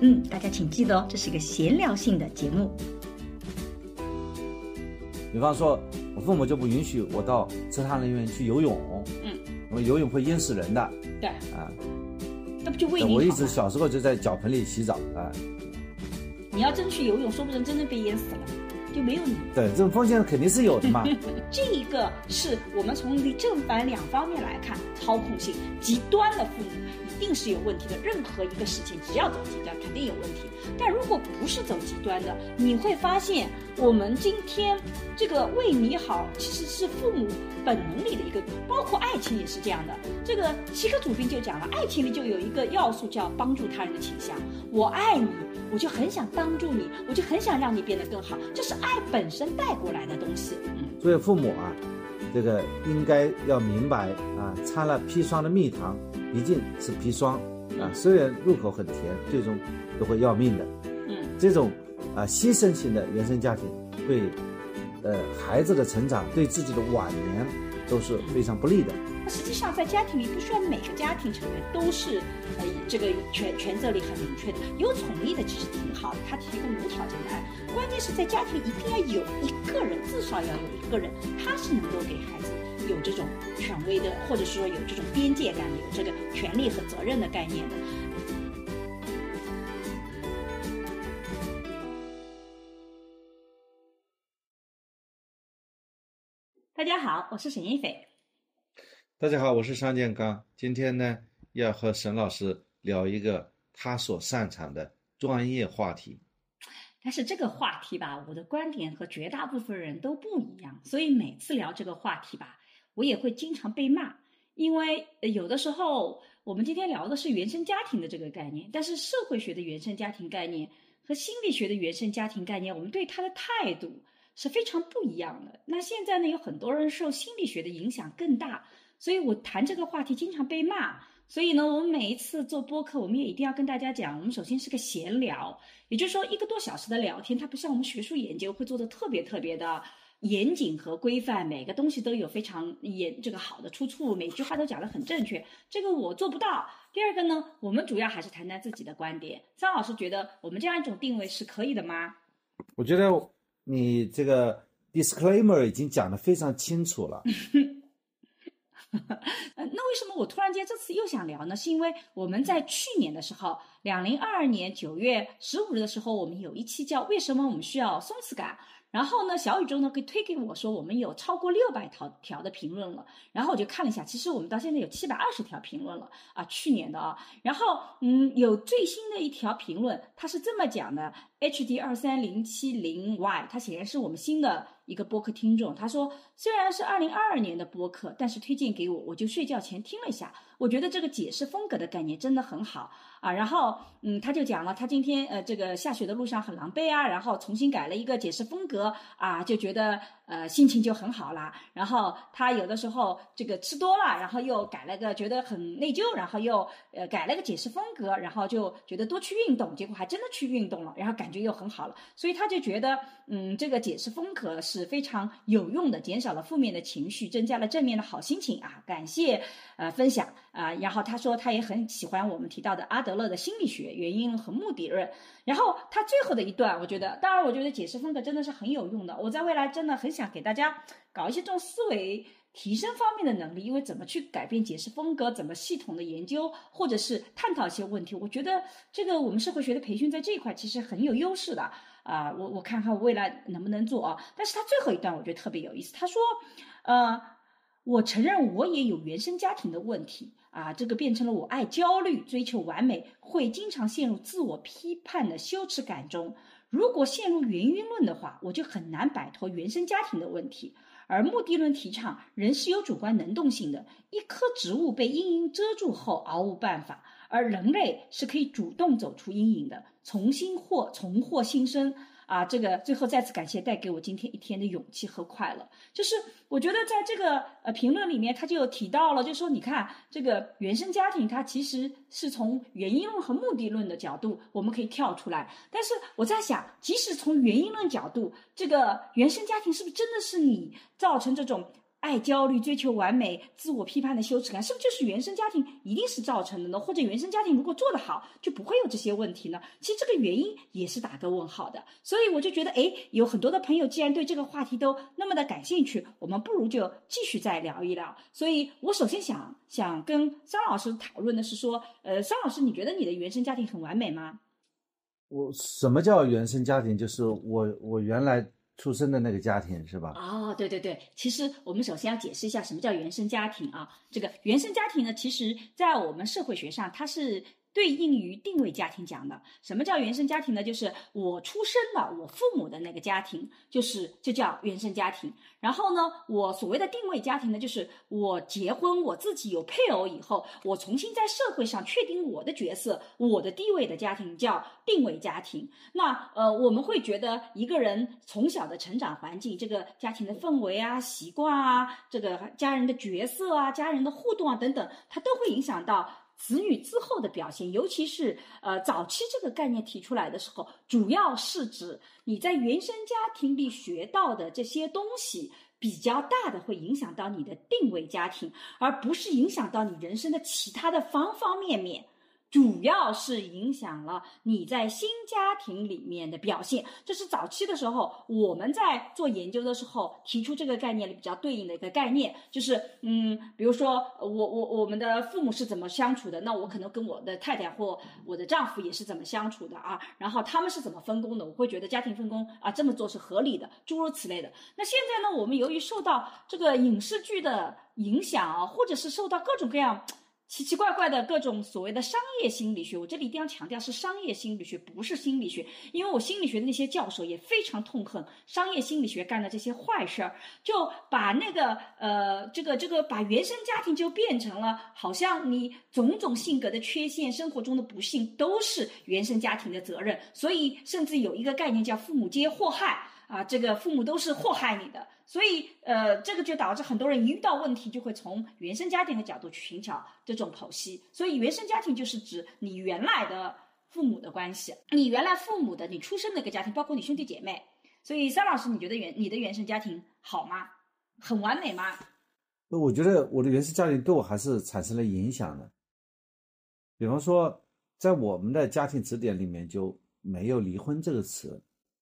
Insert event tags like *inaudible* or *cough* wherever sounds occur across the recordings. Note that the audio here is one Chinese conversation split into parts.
嗯，大家请记得哦，这是一个闲聊性的节目。比方说，我父母就不允许我到池塘里面去游泳，嗯，因为游泳会淹死人的对，啊。那不就为你我一直小时候就在脚盆里洗澡啊。你要真去游泳，说不定真的被淹死了，就没有你。对，这种风险肯定是有的嘛。*laughs* 这一个是我们从正反两方面来看，操控性极端的父母一一定是有问题的。任何一个事情，只要走极端，肯定有问题。但如果不是走极端的，你会发现，我们今天这个为你好，其实是父母本能里的一个，包括爱情也是这样的。这个齐克·祖宾就讲了，爱情里就有一个要素叫帮助他人的倾向。我爱你，我就很想帮助你，我就很想让你变得更好，这是爱本身带过来的东西。嗯。作为父母啊，这个应该要明白啊，掺了砒霜的蜜糖毕竟是砒霜啊，虽然入口很甜，最终都会要命的。嗯，这种啊牺牲型的原生家庭，对呃孩子的成长，对自己的晚年都是非常不利的。实际上，在家庭里不需要每个家庭成员都是呃这个权权责力很明确的，有宠溺的其实挺好的，他提供无条件的爱。关键是在家庭一定要有一个人，至少要有一个人，他是能够给孩子有这种权威的，或者是说有这种边界感的，有这个权利和责任的概念的。大家好，我是沈一斐。大家好，我是商建刚，今天呢要和沈老师聊一个他所擅长的专业话题。但是这个话题吧，我的观点和绝大部分人都不一样，所以每次聊这个话题吧，我也会经常被骂。因为有的时候我们今天聊的是原生家庭的这个概念，但是社会学的原生家庭概念和心理学的原生家庭概念，我们对它的态度是非常不一样的。那现在呢，有很多人受心理学的影响更大，所以我谈这个话题经常被骂。所以呢，我们每一次做播客，我们也一定要跟大家讲，我们首先是个闲聊，也就是说一个多小时的聊天，它不像我们学术研究会做的特别特别的严谨和规范，每个东西都有非常严这个好的出处，每句话都讲得很正确，这个我做不到。第二个呢，我们主要还是谈谈自己的观点。张老师觉得我们这样一种定位是可以的吗？我觉得你这个 disclaimer 已经讲得非常清楚了。*laughs* 呃，那为什么我突然间这次又想聊呢？是因为我们在去年的时候，两零二二年九月十五日的时候，我们有一期叫《为什么我们需要松弛感》。然后呢，小宇宙呢给推给我说，我们有超过六百条条的评论了。然后我就看了一下，其实我们到现在有七百二十条评论了啊，去年的啊。然后嗯，有最新的一条评论，它是这么讲的：HD 二三零七零 Y，他显然是我们新的一个播客听众。他说，虽然是二零二二年的播客，但是推荐给我，我就睡觉前听了一下。我觉得这个解释风格的概念真的很好啊。然后嗯，他就讲了，他今天呃这个下雪的路上很狼狈啊，然后重新改了一个解释风格啊，就觉得呃心情就很好啦。然后他有的时候这个吃多了，然后又改了个觉得很内疚，然后又呃改了个解释风格，然后就觉得多去运动，结果还真的去运动了，然后感觉又很好了。所以他就觉得嗯这个解释风格是非常有用的，减少了负面的情绪，增加了正面的好心情啊。感谢呃分享。啊，然后他说他也很喜欢我们提到的阿德勒的心理学原因和目的论。然后他最后的一段，我觉得，当然我觉得解释风格真的是很有用的。我在未来真的很想给大家搞一些这种思维提升方面的能力，因为怎么去改变解释风格，怎么系统的研究，或者是探讨一些问题，我觉得这个我们社会学的培训在这一块其实很有优势的啊。我我看看未来能不能做啊。但是他最后一段我觉得特别有意思，他说，呃，我承认我也有原生家庭的问题。啊，这个变成了我爱焦虑、追求完美，会经常陷入自我批判的羞耻感中。如果陷入原因论的话，我就很难摆脱原生家庭的问题。而目的论提倡人是有主观能动性的，一棵植物被阴影遮住后毫无办法，而人类是可以主动走出阴影的，重新获重获新生。啊，这个最后再次感谢带给我今天一天的勇气和快乐。就是我觉得在这个呃评论里面，他就提到了，就说你看这个原生家庭，它其实是从原因论和目的论的角度，我们可以跳出来。但是我在想，即使从原因论角度，这个原生家庭是不是真的是你造成这种？爱焦虑、追求完美、自我批判的羞耻感，是不是就是原生家庭一定是造成的呢？或者原生家庭如果做得好，就不会有这些问题呢？其实这个原因也是打个问号的。所以我就觉得，哎，有很多的朋友既然对这个话题都那么的感兴趣，我们不如就继续再聊一聊。所以我首先想想跟桑老师讨论的是说，呃，桑老师，你觉得你的原生家庭很完美吗？我什么叫原生家庭？就是我我原来。出生的那个家庭是吧？哦，对对对，其实我们首先要解释一下什么叫原生家庭啊。这个原生家庭呢，其实在我们社会学上，它是。对应于定位家庭讲的，什么叫原生家庭呢？就是我出生的我父母的那个家庭，就是这叫原生家庭。然后呢，我所谓的定位家庭呢，就是我结婚，我自己有配偶以后，我重新在社会上确定我的角色、我的地位的家庭叫定位家庭。那呃，我们会觉得一个人从小的成长环境、这个家庭的氛围啊、习惯啊、这个家人的角色啊、家人的互动啊等等，它都会影响到。子女之后的表现，尤其是呃早期这个概念提出来的时候，主要是指你在原生家庭里学到的这些东西，比较大的会影响到你的定位家庭，而不是影响到你人生的其他的方方面面。主要是影响了你在新家庭里面的表现，这是早期的时候我们在做研究的时候提出这个概念里比较对应的一个概念，就是嗯，比如说我我我们的父母是怎么相处的，那我可能跟我的太太或我的丈夫也是怎么相处的啊，然后他们是怎么分工的，我会觉得家庭分工啊这么做是合理的，诸如此类的。那现在呢，我们由于受到这个影视剧的影响啊，或者是受到各种各样。奇奇怪怪的各种所谓的商业心理学，我这里一定要强调是商业心理学，不是心理学。因为我心理学的那些教授也非常痛恨商业心理学干的这些坏事儿，就把那个呃，这个这个把原生家庭就变成了好像你种种性格的缺陷、生活中的不幸都是原生家庭的责任，所以甚至有一个概念叫“父母皆祸害”。啊，这个父母都是祸害你的，所以呃，这个就导致很多人一遇到问题就会从原生家庭的角度去寻找这种剖析。所以原生家庭就是指你原来的父母的关系，你原来父母的你出生那个家庭，包括你兄弟姐妹。所以三老师，你觉得原你的原生家庭好吗？很完美吗？那我觉得我的原生家庭对我还是产生了影响的。比方说，在我们的家庭词典里面就没有离婚这个词，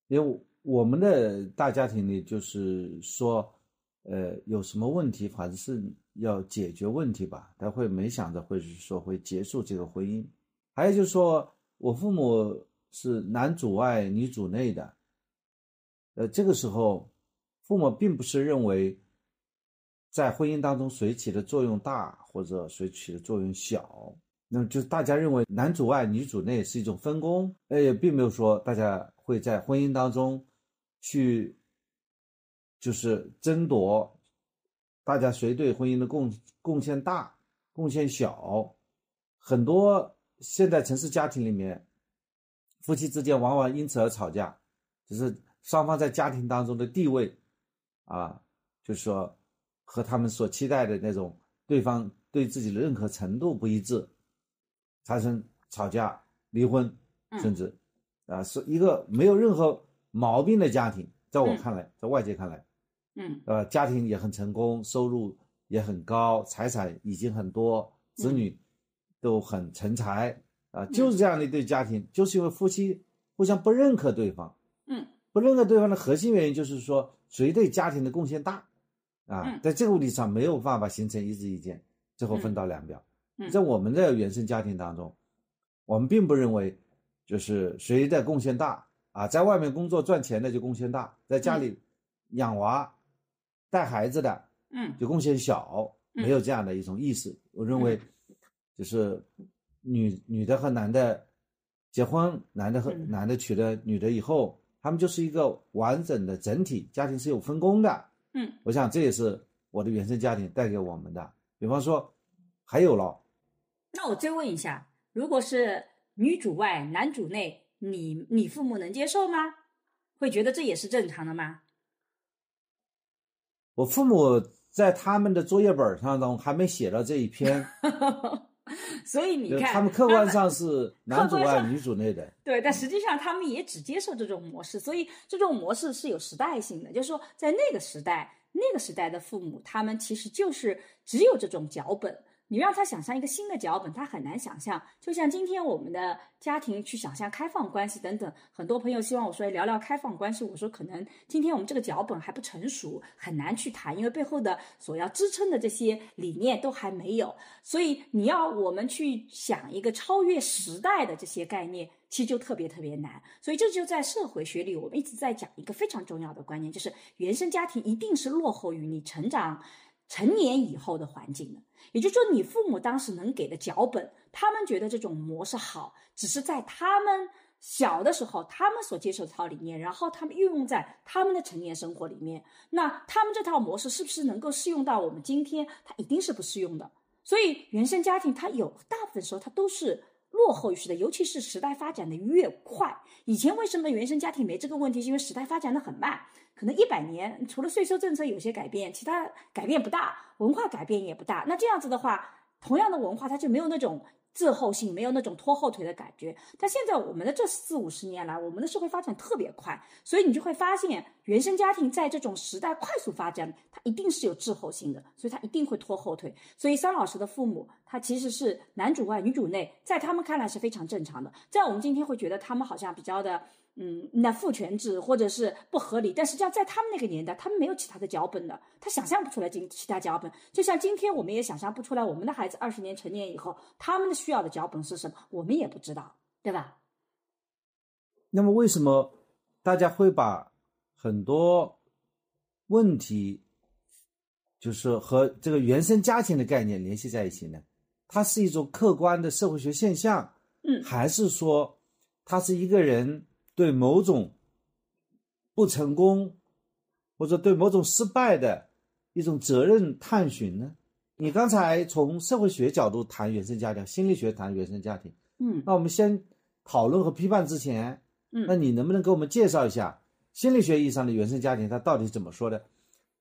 因为我。我们的大家庭里，就是说，呃，有什么问题，反正是要解决问题吧。他会没想着会是说会结束这个婚姻。还有就是说，我父母是男主外女主内的。呃，这个时候，父母并不是认为在婚姻当中谁起的作用大或者谁起的作用小，那么就是大家认为男主外女主内是一种分工，呃，也并没有说大家会在婚姻当中。去，就是争夺，大家谁对婚姻的贡贡献大，贡献小，很多现在城市家庭里面，夫妻之间往往因此而吵架，就是双方在家庭当中的地位，啊，就是说和他们所期待的那种对方对自己的认可程度不一致，产生吵架、离婚，甚至啊是一个没有任何。毛病的家庭，在我看来，在外界看来，嗯，呃，家庭也很成功，收入也很高，财产已经很多，子女都很成才，啊，就是这样的一对家庭，就是因为夫妻互相不认可对方，嗯，不认可对方的核心原因就是说谁对家庭的贡献大，啊，在这个问题上没有办法形成一致意见，最后分道扬镳。在我们的原生家庭当中，我们并不认为就是谁的贡献大。啊，在外面工作赚钱的就贡献大，在家里养娃、带孩子的，嗯，就贡献小，没有这样的一种意识。我认为，就是女女的和男的结婚，男的和男的娶了女的以后，他们就是一个完整的整体，家庭是有分工的。嗯，我想这也是我的原生家庭带给我们的。比方说，还有了，那我追问一下。如果是女主外男主内，你你父母能接受吗？会觉得这也是正常的吗？我父母在他们的作业本上中还没写到这一篇，*laughs* 所以你看，他们客观上是男主外女主内的。对，但实际上他们也只接受这种模式，所以这种模式是有时代性的，就是说在那个时代，那个时代的父母，他们其实就是只有这种脚本。你让他想象一个新的脚本，他很难想象。就像今天我们的家庭去想象开放关系等等，很多朋友希望我说聊聊开放关系，我说可能今天我们这个脚本还不成熟，很难去谈，因为背后的所要支撑的这些理念都还没有。所以你要我们去想一个超越时代的这些概念，其实就特别特别难。所以这就在社会学里，我们一直在讲一个非常重要的观念，就是原生家庭一定是落后于你成长。成年以后的环境的，也就是说，你父母当时能给的脚本，他们觉得这种模式好，只是在他们小的时候，他们所接受这套理念，然后他们运用在他们的成年生活里面。那他们这套模式是不是能够适用到我们今天？它一定是不适用的。所以，原生家庭它有大部分时候它都是落后于时代，尤其是时代发展的越快。以前为什么原生家庭没这个问题？是因为时代发展的很慢。可能一百年，除了税收政策有些改变，其他改变不大，文化改变也不大。那这样子的话，同样的文化，它就没有那种滞后性，没有那种拖后腿的感觉。但现在我们的这四五十年来，我们的社会发展特别快，所以你就会发现，原生家庭在这种时代快速发展，它一定是有滞后性的，所以它一定会拖后腿。所以桑老师的父母，他其实是男主外女主内，在他们看来是非常正常的，在我们今天会觉得他们好像比较的。嗯，那父权制或者是不合理，但实际上在他们那个年代，他们没有其他的脚本的，他想象不出来今其他脚本。就像今天我们也想象不出来，我们的孩子二十年成年以后，他们的需要的脚本是什么，我们也不知道，对吧？那么为什么大家会把很多问题，就是和这个原生家庭的概念联系在一起呢？它是一种客观的社会学现象，嗯，还是说它是一个人？对某种不成功，或者对某种失败的一种责任探寻呢？你刚才从社会学角度谈原生家庭，心理学谈原生家庭，嗯，那我们先讨论和批判之前，嗯，那你能不能给我们介绍一下心理学意义上的原生家庭它到底是怎么说的？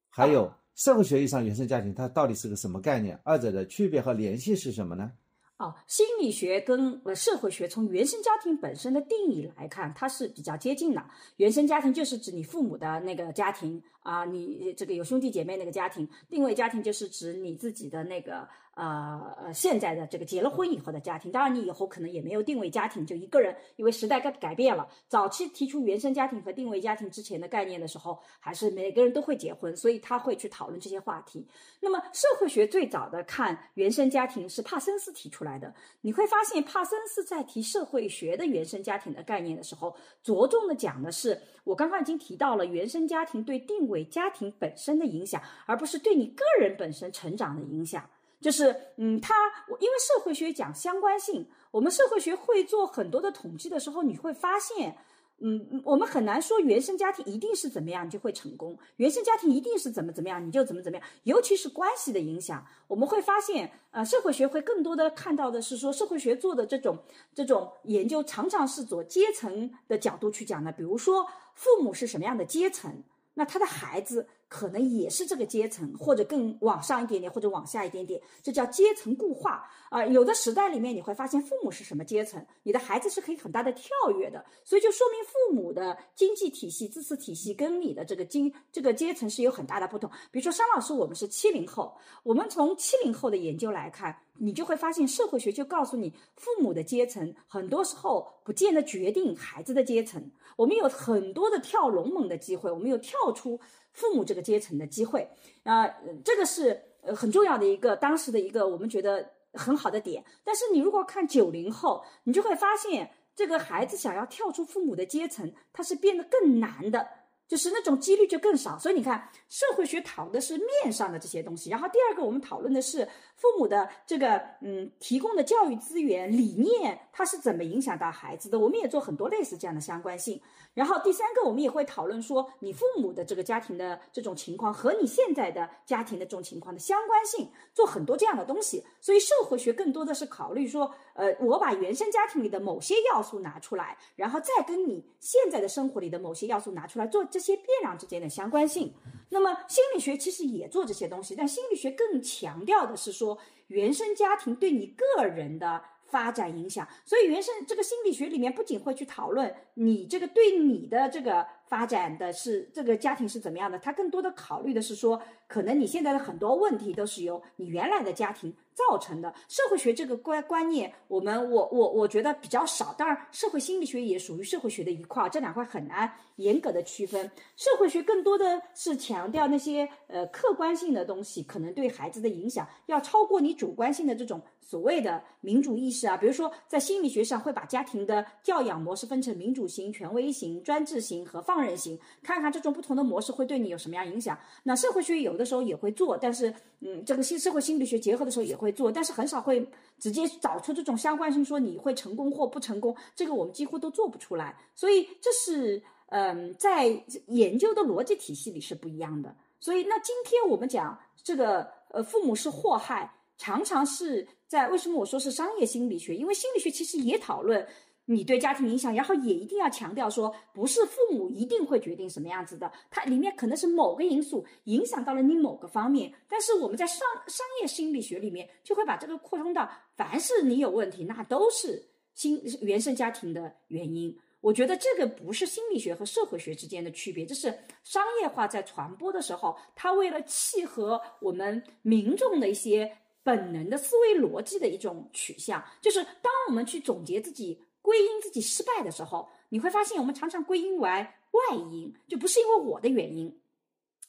还有社会学意义上原生家庭它到底是个什么概念？二者的区别和联系是什么呢？哦，心理学跟呃社会学从原生家庭本身的定义来看，它是比较接近的。原生家庭就是指你父母的那个家庭啊，你这个有兄弟姐妹那个家庭；定位家庭就是指你自己的那个。呃呃，现在的这个结了婚以后的家庭，当然你以后可能也没有定位家庭，就一个人，因为时代改改变了。早期提出原生家庭和定位家庭之前的概念的时候，还是每个人都会结婚，所以他会去讨论这些话题。那么社会学最早的看原生家庭是帕森斯提出来的，你会发现帕森斯在提社会学的原生家庭的概念的时候，着重的讲的是我刚刚已经提到了原生家庭对定位家庭本身的影响，而不是对你个人本身成长的影响。就是，嗯，他，因为社会学讲相关性，我们社会学会做很多的统计的时候，你会发现，嗯，我们很难说原生家庭一定是怎么样，就会成功；原生家庭一定是怎么怎么样，你就怎么怎么样。尤其是关系的影响，我们会发现，呃，社会学会更多的看到的是说，社会学做的这种这种研究，常常是做阶层的角度去讲的。比如说，父母是什么样的阶层，那他的孩子。可能也是这个阶层，或者更往上一点点，或者往下一点点，这叫阶层固化啊。有的时代里面，你会发现父母是什么阶层，你的孩子是可以很大的跳跃的，所以就说明父母的经济体系、知识体系跟你的这个经这个阶层是有很大的不同。比如说，商老师，我们是七零后，我们从七零后的研究来看，你就会发现社会学就告诉你，父母的阶层很多时候不见得决定孩子的阶层。我们有很多的跳龙门的机会，我们有跳出。父母这个阶层的机会啊，这个是呃很重要的一个当时的一个我们觉得很好的点。但是你如果看九零后，你就会发现这个孩子想要跳出父母的阶层，他是变得更难的。就是那种几率就更少。所以你看，社会学讨论的是面上的这些东西，然后第二个我们讨论的是父母的这个嗯提供的教育资源理念，它是怎么影响到孩子的。我们也做很多类似这样的相关性。然后第三个，我们也会讨论说，你父母的这个家庭的这种情况和你现在的家庭的这种情况的相关性，做很多这样的东西。所以社会学更多的是考虑说，呃，我把原生家庭里的某些要素拿出来，然后再跟你现在的生活里的某些要素拿出来做这些变量之间的相关性。那么心理学其实也做这些东西，但心理学更强调的是说，原生家庭对你个人的。发展影响，所以原生这个心理学里面不仅会去讨论你这个对你的这个发展的是这个家庭是怎么样的，他更多的考虑的是说，可能你现在的很多问题都是由你原来的家庭造成的。社会学这个观观念，我们我我我觉得比较少，当然社会心理学也属于社会学的一块，这两块很难严格的区分。社会学更多的是强调那些呃客观性的东西，可能对孩子的影响要超过你主观性的这种。所谓的民主意识啊，比如说在心理学上会把家庭的教养模式分成民主型、权威型、专制型和放任型，看看这种不同的模式会对你有什么样影响。那社会学有的时候也会做，但是嗯，这个新社会心理学结合的时候也会做，但是很少会直接找出这种相关性，说你会成功或不成功，这个我们几乎都做不出来。所以这是嗯，在研究的逻辑体系里是不一样的。所以那今天我们讲这个呃，父母是祸害。常常是在为什么我说是商业心理学？因为心理学其实也讨论你对家庭影响，然后也一定要强调说，不是父母一定会决定什么样子的，它里面可能是某个因素影响到了你某个方面。但是我们在商商业心理学里面就会把这个扩充到，凡是你有问题，那都是新原生家庭的原因。我觉得这个不是心理学和社会学之间的区别，这是商业化在传播的时候，它为了契合我们民众的一些。本能的思维逻辑的一种取向，就是当我们去总结自己、归因自己失败的时候，你会发现我们常常归因为外因，就不是因为我的原因，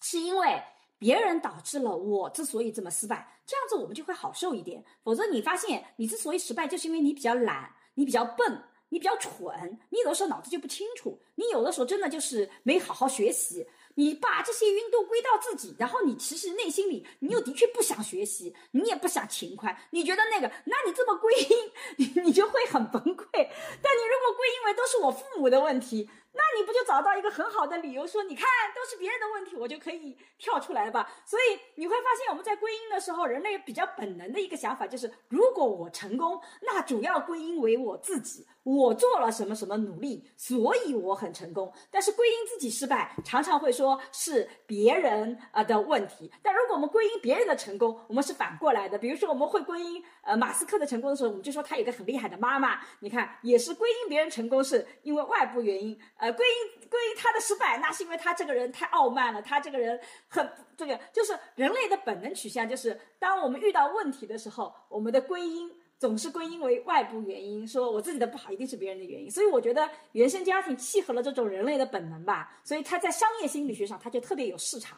是因为别人导致了我之所以这么失败，这样子我们就会好受一点。否则你发现你之所以失败，就是因为你比较懒，你比较笨，你比较蠢，你有的时候脑子就不清楚，你有的时候真的就是没好好学习。你把这些运动归到自己，然后你其实内心里你又的确不想学习，你也不想勤快，你觉得那个，那你这么 *laughs* 归因，你你就会很崩溃。但你如果归因为都是我父母的问题。那你不就找到一个很好的理由，说你看都是别人的问题，我就可以跳出来吧？所以你会发现，我们在归因的时候，人类比较本能的一个想法就是，如果我成功，那主要归因为我自己，我做了什么什么努力，所以我很成功。但是归因自己失败，常常会说是别人啊的问题。但如果我们归因别人的成功，我们是反过来的。比如说，我们会归因呃马斯克的成功的时候，我们就说他有个很厉害的妈妈。你看，也是归因别人成功是因为外部原因。呃，归因归因他的失败，那是因为他这个人太傲慢了，他这个人很这个，就是人类的本能取向，就是当我们遇到问题的时候，我们的归因总是归因为外部原因，说我自己的不好一定是别人的原因。所以我觉得原生家庭契合了这种人类的本能吧，所以他在商业心理学上他就特别有市场。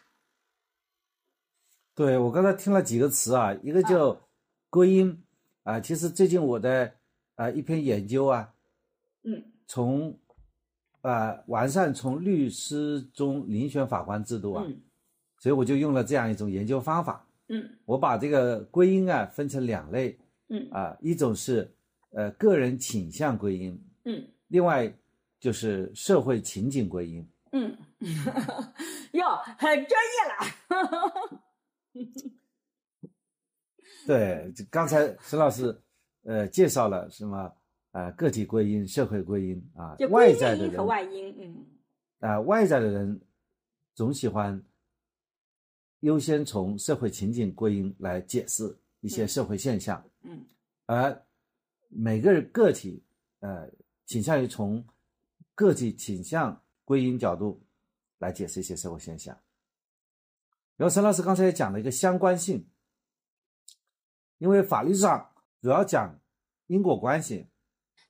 对我刚才听了几个词啊，一个叫归因啊，其实最近我的啊一篇研究啊，嗯，从。呃，完善从律师中遴选法官制度啊，所以我就用了这样一种研究方法。嗯，我把这个归因啊分成两类。嗯，啊，一种是呃个人倾向归因。嗯，另外就是社会情景归因。嗯，*laughs* 哟，很专业了。*laughs* 对，刚才沈老师呃介绍了什么？呃，个体归因、社会归因啊，外在的人和外因，嗯，啊，外在的人总喜欢优先从社会情景归因来解释一些社会现象，嗯，而每个人个体呃倾向于从个体倾向归因角度来解释一些社会现象。然后陈老师刚才也讲了一个相关性，因为法律上主要讲因果关系。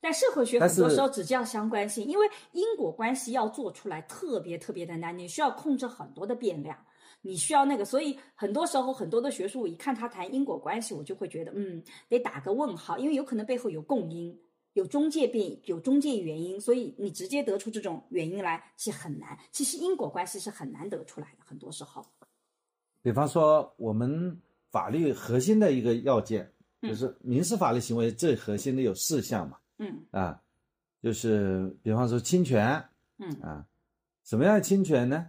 但社会学很多时候只叫相关性，因为因果关系要做出来特别特别的难，你需要控制很多的变量，你需要那个，所以很多时候很多的学术，我一看他谈因果关系，我就会觉得，嗯，得打个问号，因为有可能背后有共因，有中介变有中介原因，所以你直接得出这种原因来是很难。其实因果关系是很难得出来的，很多时候。比方说，我们法律核心的一个要件，嗯就是民事法律行为最核心的有四项嘛，嗯。啊，就是比方说侵权嗯。啊，什么样的侵权呢？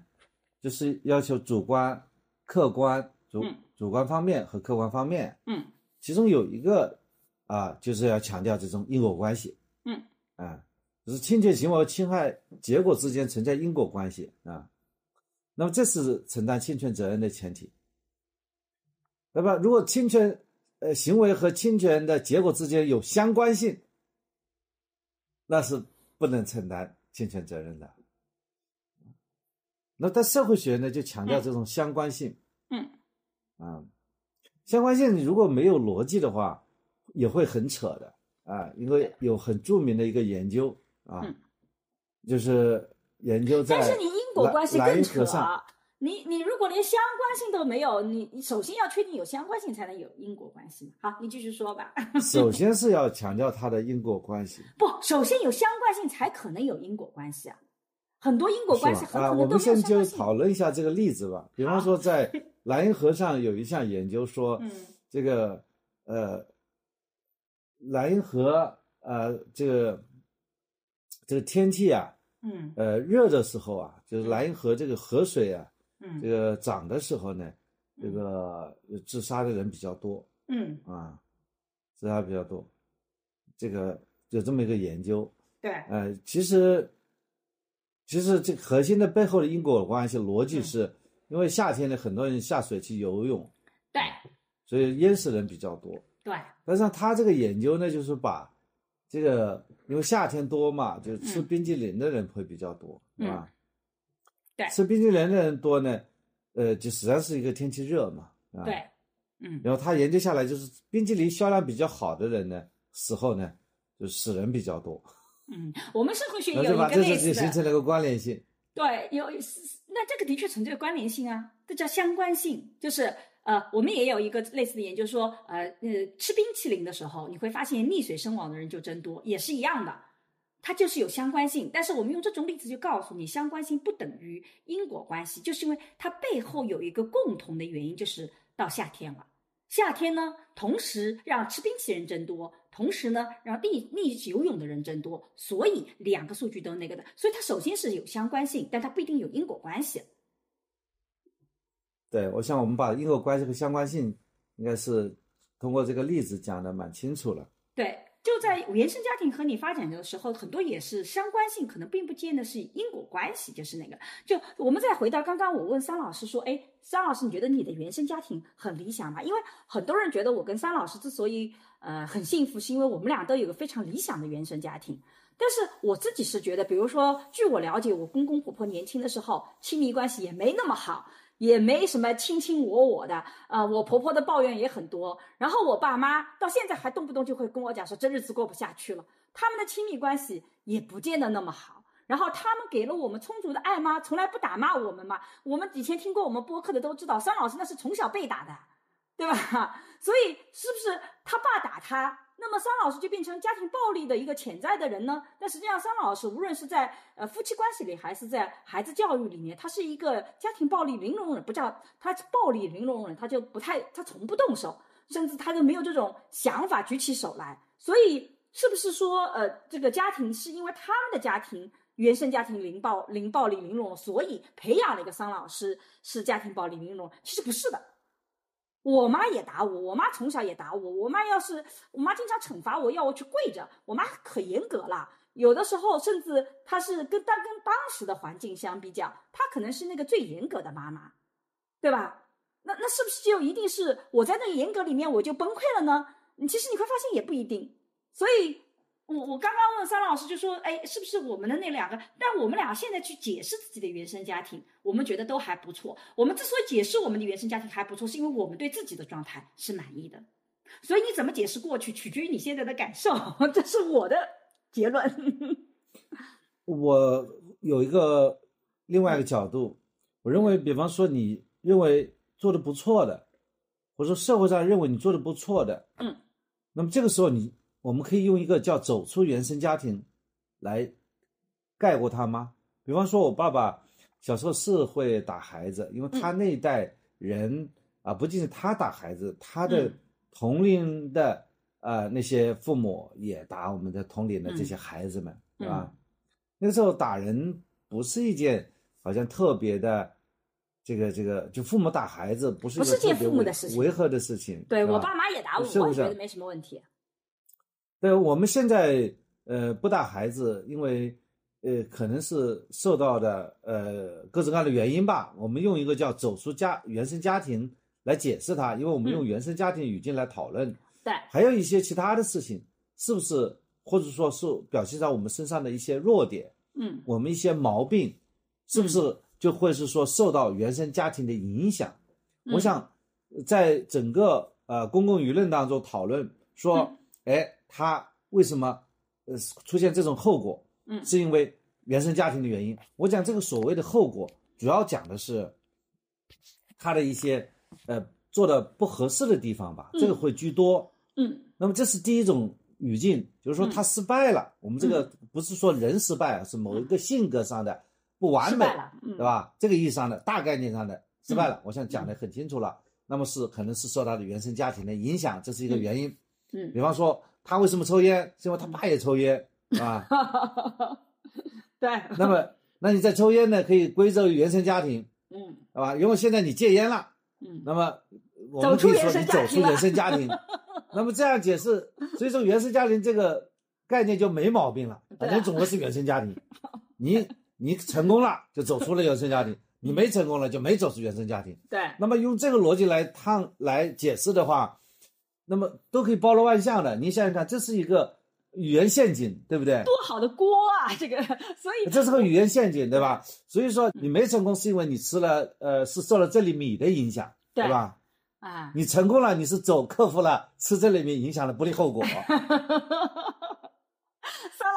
就是要求主观、客观、主嗯。主观方面和客观方面，嗯。其中有一个啊，就是要强调这种因果关系，嗯。啊，就是侵权行为和侵害结果之间存在因果关系啊，那么这是承担侵权责任的前提。那么，如果侵权呃行为和侵权的结果之间有相关性，那是不能承担侵权责任的。那在社会学呢，就强调这种相关性。嗯啊，相关性你如果没有逻辑的话，也会很扯的啊。因为有很著名的一个研究啊，嗯就是研究在但是你因果关系更扯你你如果连相关性都没有，你你首先要确定有相关性才能有因果关系嘛。好，你继续说吧。*laughs* 首先是要强调它的因果关系。不，首先有相关性才可能有因果关系啊。很多因果关系啊，很可能都没有我们现在就。讨论一下这个例子吧。比方说，在 *laughs* 莱茵河上有一项研究说，嗯这个呃，莱茵河呃，这个这个天气啊，嗯呃，热的时候啊，就是莱茵河这个河水啊，这嗯个涨的时候呢，这个自杀的人比较多嗯，啊，自杀比较多。这个有这么一个研究，对，呃，其实，其实这核心的背后的因果关系逻嗯。辑是，因为夏天呢，很多人下水去游泳，对所以淹死人比较多。对，但是他这个研究呢，就是把这个，因为夏天多嘛，就是吃嗯。冰激凌的人会比较多，嗯是吧？对吃冰激凌的人多呢，呃，就实际上是一个天气热嘛，啊。对，嗯然后他研究下来，就是冰激凌销量比较好的人呢，死后呢，就死人比较多，嗯，我们社会学有？一个类似的是就形成，了个关联性。对，有那这个的确存在关联性啊，这叫相关性，就是。呃，我们也有一个类似的研究说，呃呃，吃冰淇淋的时候，你会发现溺水身亡的人就增多，也是一样的，它就是有相关性。但是我们用这种例子就告诉你，相关性不等于因果关系，就是因为它背后有一个共同的原因，就是到夏天了。夏天呢，同时让吃冰淇淋人增多，同时呢，让溺溺游泳的人增多，所以两个数据都那个的，所以它首先是有相关性，但它不一定有因果关系。对，我想我们把因果关系和相关性，应该是通过这个例子讲的蛮清楚了。对，就在原生家庭和你发展的时候，很多也是相关性，可能并不见得是因果关系，就是那个。就我们再回到刚刚我问桑老师说，哎，桑老师，你觉得你的原生家庭很理想吗？因为很多人觉得我跟桑老师之所以呃很幸福，是因为我们俩都有个非常理想的原生家庭。但是我自己是觉得，比如说，据我了解，我公公婆婆年轻的时候亲密关系也没那么好。也没什么卿卿我我的，啊，我婆婆的抱怨也很多，然后我爸妈到现在还动不动就会跟我讲说这日子过不下去了，他们的亲密关系也不见得那么好，然后他们给了我们充足的爱吗？从来不打骂我们嘛，我们以前听过我们播客的都知道，桑老师那是从小被打的，对吧？*laughs* 所以是不是他爸打他？那么桑老师就变成家庭暴力的一个潜在的人呢？但实际上，桑老师无论是在呃夫妻关系里，还是在孩子教育里面，他是一个家庭暴力零容忍，不叫他暴力零容忍，他就不太，他从不动手，甚至他就没有这种想法举起手来。所以，是不是说呃，这个家庭是因为他们的家庭原生家庭零暴零暴力零容忍，所以培养了一个桑老师是家庭暴力零容忍？其实不是的。我妈也打我，我妈从小也打我。我妈要是我妈经常惩罚我，要我去跪着。我妈可严格了，有的时候甚至她是跟当跟当时的环境相比较，她可能是那个最严格的妈妈，对吧？那那是不是就一定是我在那个严格里面我就崩溃了呢？你其实你会发现也不一定。所以，我我刚刚问桑老师就说，哎，是不是我们的那两个？但我们俩现在去解释自己的原生家庭，我们觉得都还不错。我们之所以解释我们的原生家庭还不错，是因为我们对自己的状态是满意的。所以你怎么解释过去，取决于你现在的感受，*laughs* 这是我的结论。*laughs* 我有一个另外一个角度，我认为，比方说你认为做的不错的，或者说社会上认为你做的不错的，嗯，那么这个时候你我们可以用一个叫走出原生家庭来概括他吗？比方说，我爸爸小时候是会打孩子，因为他那一代人啊，不仅是他打孩子，他的同龄的呃那些父母也打我们的同龄的这些孩子们，对吧？那个时候打人不是一件好像特别的。这个这个，就父母打孩子不是不是件父母的事情，违和的事情。对我爸妈也打我，我觉得没什么问题。对，我们现在呃不打孩子，因为呃可能是受到的呃各种各样的原因吧。我们用一个叫走出家原生家庭来解释它，因为我们用原生家庭语境来讨论。对，还有一些其他的事情，是不是或者说是表现在我们身上的一些弱点？嗯，我们一些毛病，是不是？就会是说受到原生家庭的影响，我想，在整个呃公共舆论当中讨论说，哎，他为什么呃出现这种后果？嗯，是因为原生家庭的原因。我讲这个所谓的后果，主要讲的是他的一些呃做的不合适的地方吧，这个会居多。嗯，那么这是第一种语境，就是说他失败了。我们这个不是说人失败，是某一个性格上的。不完美，对吧？这个意义上的大概念上的失败了，我想讲的很清楚了。那么是可能是受他的原生家庭的影响，这是一个原因。嗯，比方说他为什么抽烟，是因为他爸也抽烟，*laughs* 啊。*laughs* 对。那么，那你在抽烟呢，可以归咎于原生家庭，嗯，好吧？因为现在你戒烟了，嗯，那么我们可以说你走出原生家庭。*laughs* 那么这样解释，所以说原生家庭这个概念就没毛病了。反正总归是原生家庭，你。你成功了，就走出了原生家庭；你没成功了，就没走出原生家庭。对。那么用这个逻辑来探来解释的话，那么都可以包罗万象的。你想想看，这是一个语言陷阱，对不对？多好的锅啊！这个，所以这是个语言陷阱，对吧？所以说你没成功是因为你吃了，呃，是受了这粒米的影响，对吧？啊。你成功了，你是走克服了吃这粒米影响的不利后果。*laughs*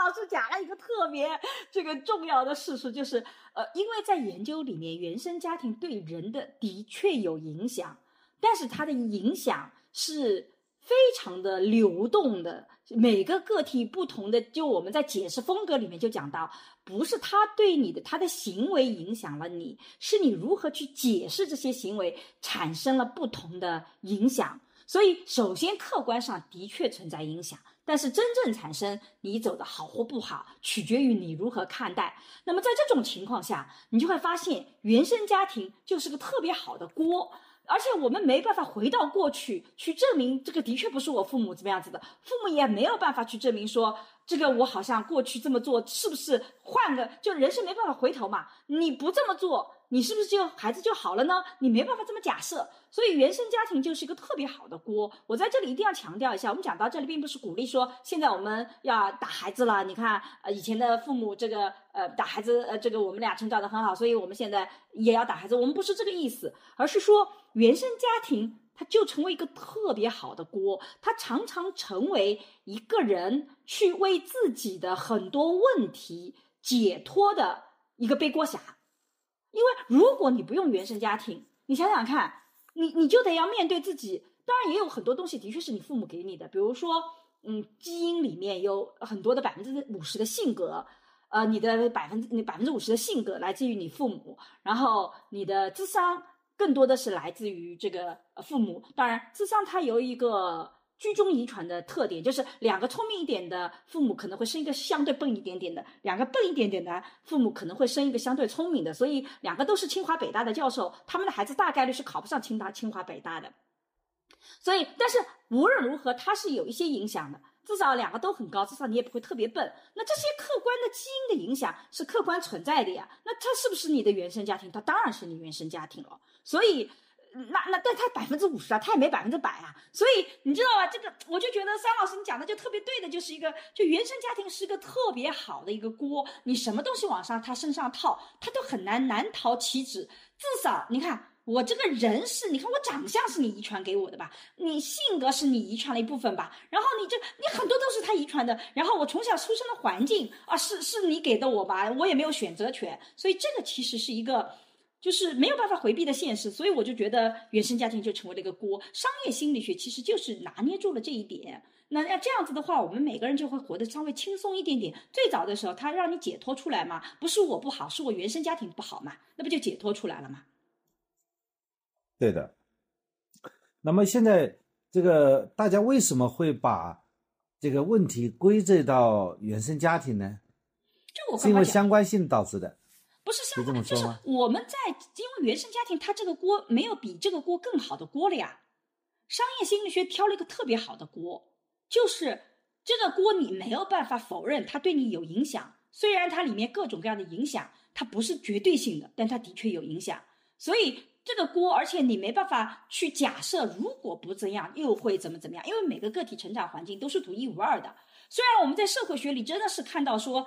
老师讲了一个特别这个重要的事实，就是呃，因为在研究里面，原生家庭对人的的确有影响，但是它的影响是非常的流动的，每个个体不同的。就我们在解释风格里面就讲到，不是他对你的他的行为影响了你，是你如何去解释这些行为产生了不同的影响。所以，首先客观上的确存在影响。但是真正产生你走的好或不好，取决于你如何看待。那么在这种情况下，你就会发现原生家庭就是个特别好的锅，而且我们没办法回到过去去证明这个的确不是我父母怎么样子的，父母也没有办法去证明说这个我好像过去这么做是不是换个就人生没办法回头嘛？你不这么做。你是不是就孩子就好了呢？你没办法这么假设，所以原生家庭就是一个特别好的锅。我在这里一定要强调一下，我们讲到这里，并不是鼓励说现在我们要打孩子了。你看，呃，以前的父母这个呃打孩子，呃，这个我们俩成长的很好，所以我们现在也要打孩子。我们不是这个意思，而是说原生家庭它就成为一个特别好的锅，它常常成为一个人去为自己的很多问题解脱的一个背锅侠。因为如果你不用原生家庭，你想想看，你你就得要面对自己。当然也有很多东西的确是你父母给你的，比如说，嗯，基因里面有很多的百分之五十的性格，呃，你的百分之你百分之五十的性格来自于你父母，然后你的智商更多的是来自于这个父母。当然，智商它有一个。居中遗传的特点就是两个聪明一点的父母可能会生一个相对笨一点点的，两个笨一点点的父母可能会生一个相对聪明的，所以两个都是清华北大的教授，他们的孩子大概率是考不上清大清华北大的。所以，但是无论如何，它是有一些影响的，至少两个都很高，至少你也不会特别笨。那这些客观的基因的影响是客观存在的呀，那它是不是你的原生家庭？它当然是你原生家庭了。所以。那那但他百分之五十啊，他也没百分之百啊，所以你知道吧？这个我就觉得桑老师你讲的就特别对的，就是一个就原生家庭是一个特别好的一个锅，你什么东西往上他身上套，他都很难难逃其指。至少你看我这个人是，你看我长相是你遗传给我的吧，你性格是你遗传了一部分吧，然后你这你很多都是他遗传的，然后我从小出生的环境啊是是你给的我吧，我也没有选择权，所以这个其实是一个。就是没有办法回避的现实，所以我就觉得原生家庭就成为了一个锅。商业心理学其实就是拿捏住了这一点。那要这样子的话，我们每个人就会活得稍微轻松一点点。最早的时候，他让你解脱出来嘛，不是我不好，是我原生家庭不好嘛，那不就解脱出来了吗？对的。那么现在这个大家为什么会把这个问题归罪到原生家庭呢？就我是因为相关性导致的。不是相可以这么关，就是我们在因为原生家庭，他这个锅没有比这个锅更好的锅了呀。商业心理学挑了一个特别好的锅，就是这个锅你没有办法否认它对你有影响，虽然它里面各种各样的影响，它不是绝对性的，但它的确有影响。所以这个锅，而且你没办法去假设，如果不这样又会怎么怎么样，因为每个个体成长环境都是独一无二的。虽然我们在社会学里真的是看到说，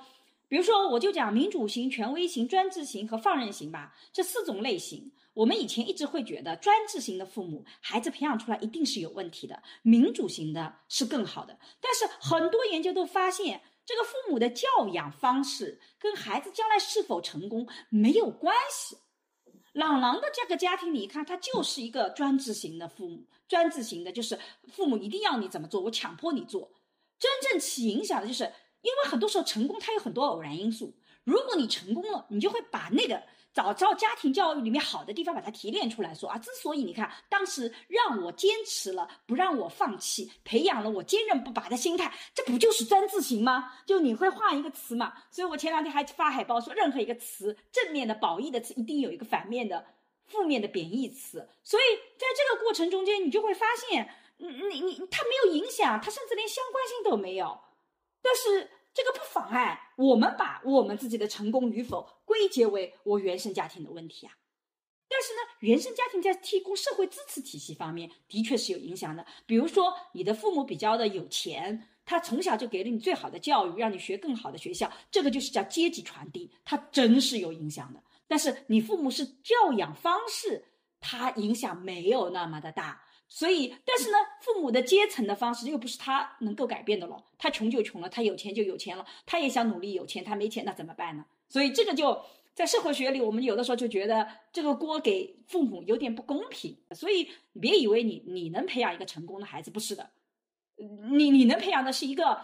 比如说我就讲民主型、权威型、专制型和放任型吧，这四种类型。我们以前一直会觉得专制型的父母，孩子培养出来一定是有问题的；民主型的是更好的。但是很多研究都发现，这个父母的教养方式跟孩子将来是否成功没有关系。朗朗的这个家庭，你看，他就是一个专制型的父母，专制型的，就是父母一定要你怎么做，我强迫你做。真正起影响的就是，因为很多时候成功它有很多偶然因素。如果你成功了，你就会把那个早教家庭教育里面好的地方把它提炼出来，说啊，之所以你看当时让我坚持了，不让我放弃，培养了我坚韧不拔的心态，这不就是专制型吗？就你会换一个词嘛？所以我前两天还发海报说，任何一个词正面的褒义的词一定有一个反面的负面的贬义词。所以在这个过程中间，你就会发现，你你你它没有影响，它甚至连相关性都没有。但是这个不妨碍我们把我们自己的成功与否归结为我原生家庭的问题啊。但是呢，原生家庭在提供社会支持体系方面的确是有影响的。比如说，你的父母比较的有钱，他从小就给了你最好的教育，让你学更好的学校，这个就是叫阶级传递，它真是有影响的。但是你父母是教养方式，它影响没有那么的大。所以，但是呢，父母的阶层的方式又不是他能够改变的咯。他穷就穷了，他有钱就有钱了，他也想努力有钱，他没钱那怎么办呢？所以这个就在社会学里，我们有的时候就觉得这个锅给父母有点不公平。所以别以为你你能培养一个成功的孩子，不是的，你你能培养的是一个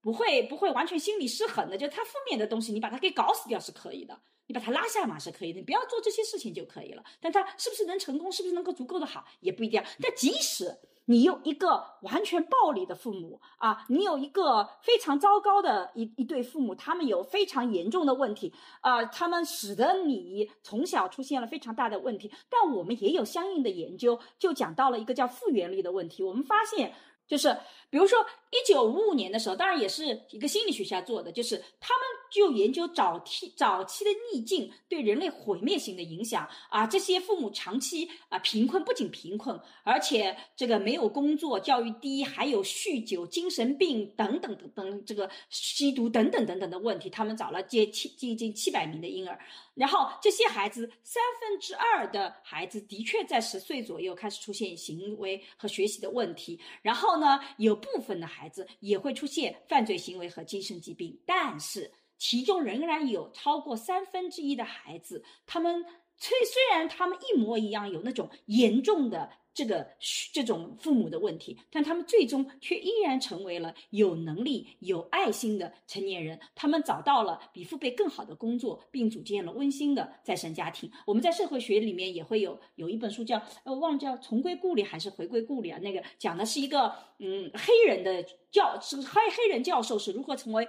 不会不会完全心理失衡的，就他负面的东西，你把他给搞死掉是可以的。你把他拉下马是可以的，你不要做这些事情就可以了。但他是不是能成功，是不是能够足够的好，也不一定。但即使你有一个完全暴力的父母啊，你有一个非常糟糕的一一对父母，他们有非常严重的问题啊，他们使得你从小出现了非常大的问题。但我们也有相应的研究，就讲到了一个叫复原力的问题。我们发现。就是比如说，一九五五年的时候，当然也是一个心理学家做的，就是他们就研究早期早期的逆境对人类毁灭性的影响啊。这些父母长期啊贫困，不仅贫困，而且这个没有工作，教育低，还有酗酒、精神病等等等等，这个吸毒等等等等的问题。他们找了接七接近七百名的婴儿，然后这些孩子三分之二的孩子的确在十岁左右开始出现行为和学习的问题，然后呢，有部分的孩子也会出现犯罪行为和精神疾病，但是其中仍然有超过三分之一的孩子，他们虽虽然他们一模一样有那种严重的这个这种父母的问题，但他们最终却依然成为了有能力、有爱心的成年人。他们找到了比父辈更好的工作，并组建了温馨的再生家庭。我们在社会学里面也会有有一本书叫呃，忘了叫重归故里还是回归故里啊？那个讲的是一个嗯黑人的教是黑黑人教授是如何成为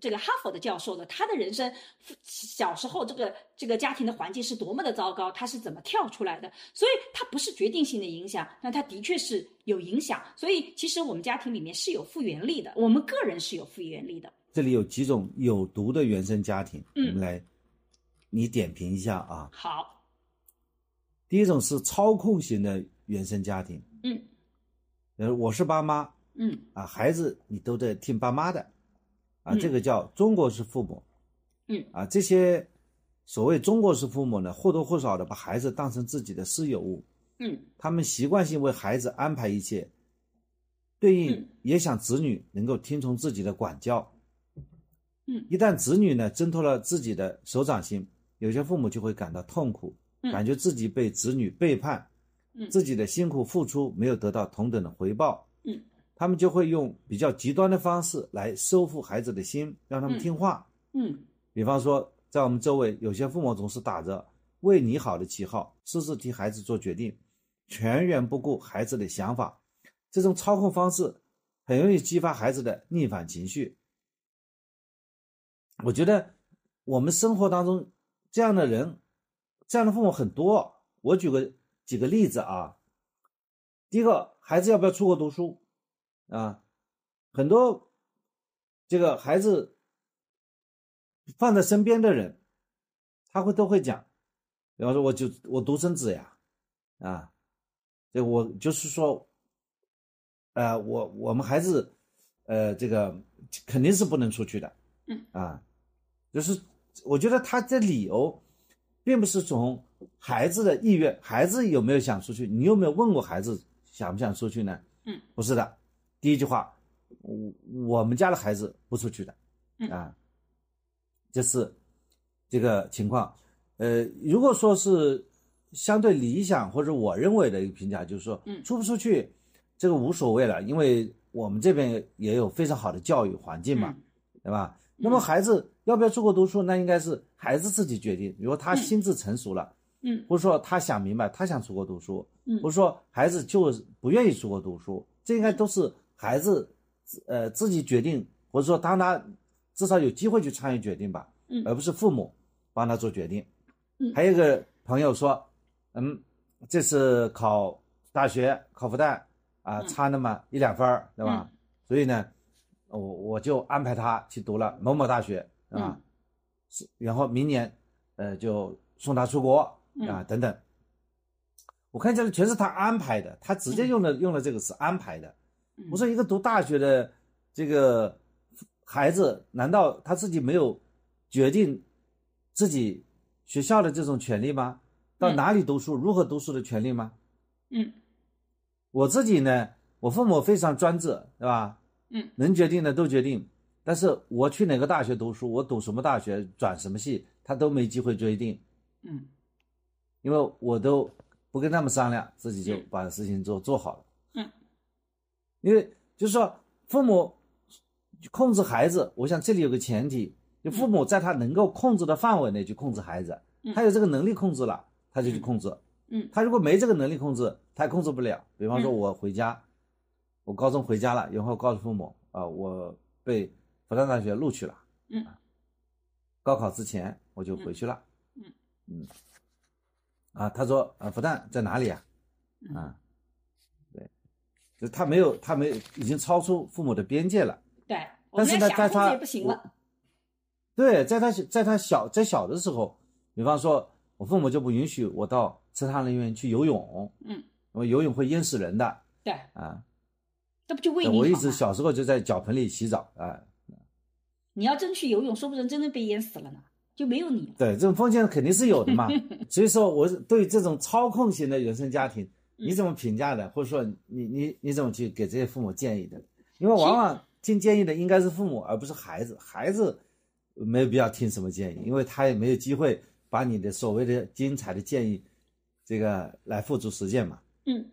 这个哈佛的教授的，他的人生小时候这个这个家庭的环境是多么的糟糕，他是怎么跳出来的？所以他不是决定性的影响，但他的确是有影响。所以其实我们家庭里面是有复原力的，我们个人是有复原力的。这里有几种有毒的原生家庭，嗯我们来你点评一下啊。好，第一种是操控型的原生家庭，嗯呃，我是爸妈嗯。啊，孩子你都得听爸妈的，啊，嗯。这个叫中国式父母，嗯。啊，这些所谓中国式父母呢，或多或少的把孩子当成自己的私有物，嗯。他们习惯性为孩子安排一切，对应嗯。也想子女能够听从自己的管教。嗯。一旦子女呢挣脱了自己的手掌心，有些父母就会感到痛苦，嗯。感觉自己被子女背叛，嗯。自己的辛苦付出没有得到同等的回报，嗯，他们就会用比较极端的方式来收复孩子的心，让他们听话。嗯比方说，在我们周围，有些父母总是打着为你好的旗号，私自替孩子做决定，全然不顾孩子的想法。这种操控方式很容易激发孩子的逆反情绪。我觉得我们生活当中这样的人，这样的父母很多。我举个几个例子啊。第一个，孩子要不要出国读书啊？很多这个孩子放在身边的人，他会都会讲，比方说，我就我独生子呀，啊，这我就是说，呃，我我们孩子，呃，这个肯定是不能出去的，嗯啊，就是我觉得他的理由，并不是从孩子的意愿，孩子有没有想出去，你有没有问过孩子想不想出去呢？嗯，不是的，第一句话，我我们家的孩子不出去的，嗯啊，这是这个情况。呃，如果说是相对理想或者我认为的一个评价，就是说，嗯出不出去这个无所谓了，因为我们这边也有非常好的教育环境嘛，嗯对吧？那么孩子要不要出国读书，那应该是孩子自己决定。如果他心智成熟了，嗯或者说他想明白，他想出国读书，嗯或者说孩子就是不愿意出国读书，这应该都是孩子呃自己决定，或者说当他至少有机会去参与决定吧，嗯而不是父母帮他做决定。嗯还有一个朋友说，嗯，这次考大学考复旦啊，嗯差那么一两分儿，对吧？所以呢，我我就安排他去读了某某大学，对吧？嗯是，然后明年，呃，就送他出国嗯啊，等等。我看见的全是他安排的，他直接用了、用了这个词安排的。嗯我说一个读大学的这个孩子，难道他自己没有决定自己学校的这种权利吗？到嗯哪里读书、如何读书的权利吗？嗯我自己呢，我父母非常专制，对吧？嗯，能决定的都决定，但是我去哪个大学读书，我读什么大学，转什么系，他都没机会决定，嗯因为我都不跟他们商量，自己就嗯把事情做做好了。嗯，因为就是说，父母控制孩子，我想这里有个前提，就父母在他能够控制的范围内去控制孩子，嗯他有这个能力控制了，他就去控制。嗯他如果没这个能力控制，他也控制不了。比方说，嗯我回家，我高中回家了，然后告诉父母啊、我被复旦大学录取了。嗯高考之前我就回去了。嗯嗯啊，他说啊，复旦在哪里啊？嗯啊，对，就他没有，他没有，已经超出父母的边界了。对，但是呢在他也不行了。对，在他在他小在小的时候，比方说，我父母就不允许我到池塘里面去游泳，嗯，因为游泳会淹死人的对，啊。这不就为你我一？直小时候就在脚盆里洗澡啊。你要真去游泳，说不定真的被淹死了呢，就没有你了。对，这种风险肯定是有的嘛。*laughs* 所以说，我对这种操控型的原生家庭，嗯你怎么评价的？或者说你你你怎么去给这些父母建议的？因为往往听建议的应该是父母，而不是孩子。孩子没有必要听什么建议，因为他也没有机会把你的所谓的精彩的建议，这个来付诸实践嘛。嗯，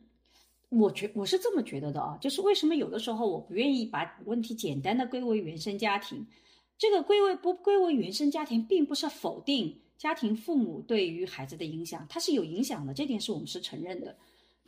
我觉我是这么觉得的啊，就是为什么有的时候我不愿意把问题简单的归为原生家庭，这个归为不归为原生家庭，并不是否定家庭父母对于孩子的影响，它是有影响的，这点是我们是承认的。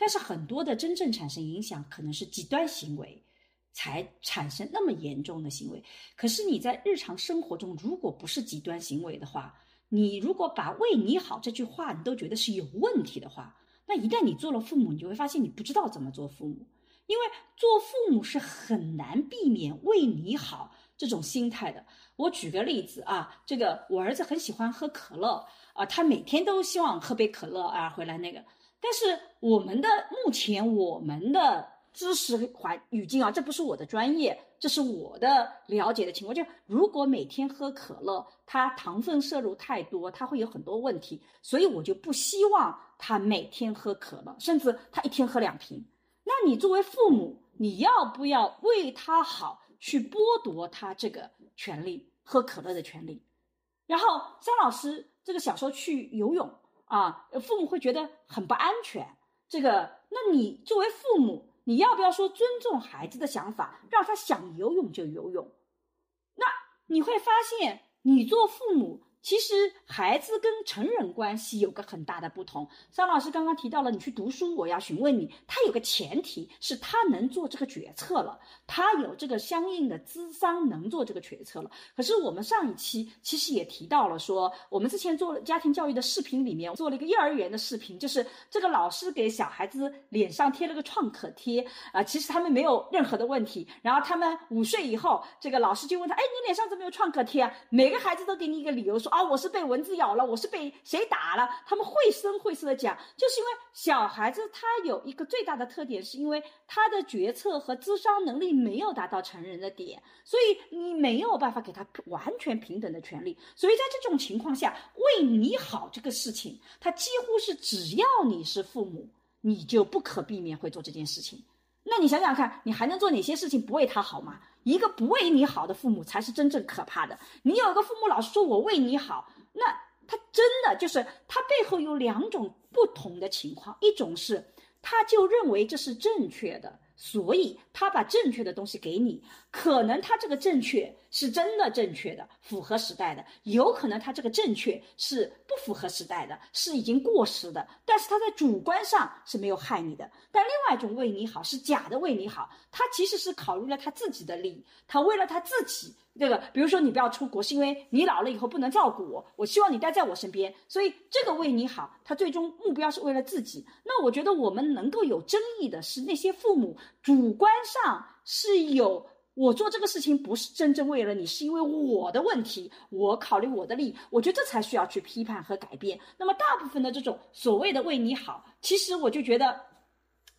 但是很多的真正产生影响，可能是极端行为才产生那么严重的行为。可是你在日常生活中，如果不是极端行为的话，你如果把“为你好”这句话你都觉得是有问题的话，那一旦你做了父母，你就会发现你不知道怎么做父母，因为做父母是很难避免为你好这种心态的。我举个例子啊，这个我儿子很喜欢喝可乐啊，他每天都希望喝杯可乐啊回来那个。但是我们的目前我们的知识环语境啊，这不是我的专业，这是我的了解的情况。就如果每天喝可乐，它糖分摄入太多，它会有很多问题，所以我就不希望他每天喝可乐，甚至他一天喝两瓶。那你作为父母，你要不要为他好，去剥夺他这个权利，喝可乐的权利？然后张老师这个小时候去游泳啊，父母会觉得很不安全。这个，那你作为父母，你要不要说尊重孩子的想法，让他想游泳就游泳？那你会发现，你做父母。其实孩子跟成人关系有个很大的不同。张老师刚刚提到了，你去读书，我要询问你，他有个前提是他能做这个决策了，他有这个相应的智商能做这个决策了。可是我们上一期其实也提到了，说我们之前做了家庭教育的视频里面做了一个幼儿园的视频，就是这个老师给小孩子脸上贴了个创可贴啊，其实他们没有任何的问题。然后他们午睡以后，这个老师就问他，哎，你脸上怎么有创可贴啊？每个孩子都给你一个理由说。啊，我是被蚊子咬了，我是被谁打了？他们绘声绘色的讲，就是因为小孩子他有一个最大的特点，是因为他的决策和智商能力没有达到成人的点，所以你没有办法给他完全平等的权利。所以在这种情况下，为你好这个事情，他几乎是只要你是父母，你就不可避免会做这件事情。那你想想看，你还能做哪些事情不为他好吗？一个不为你好的父母才是真正可怕的。你有一个父母老是说我为你好，那他真的就是他背后有两种不同的情况，一种是他就认为这是正确的。所以他把正确的东西给你，可能他这个正确是真的正确的，符合时代的；有可能他这个正确是不符合时代的，是已经过时的。但是他在主观上是没有害你的。但另外一种为你好是假的为你好，他其实是考虑了他自己的利益，他为了他自己。这个，比如说你不要出国，是因为你老了以后不能照顾我，我希望你待在我身边，所以这个为你好，他最终目标是为了自己。那我觉得我们能够有争议的是那些父母主观上是有我做这个事情不是真正为了你，是因为我的问题，我考虑我的利益，我觉得这才需要去批判和改变。那么大部分的这种所谓的为你好，其实我就觉得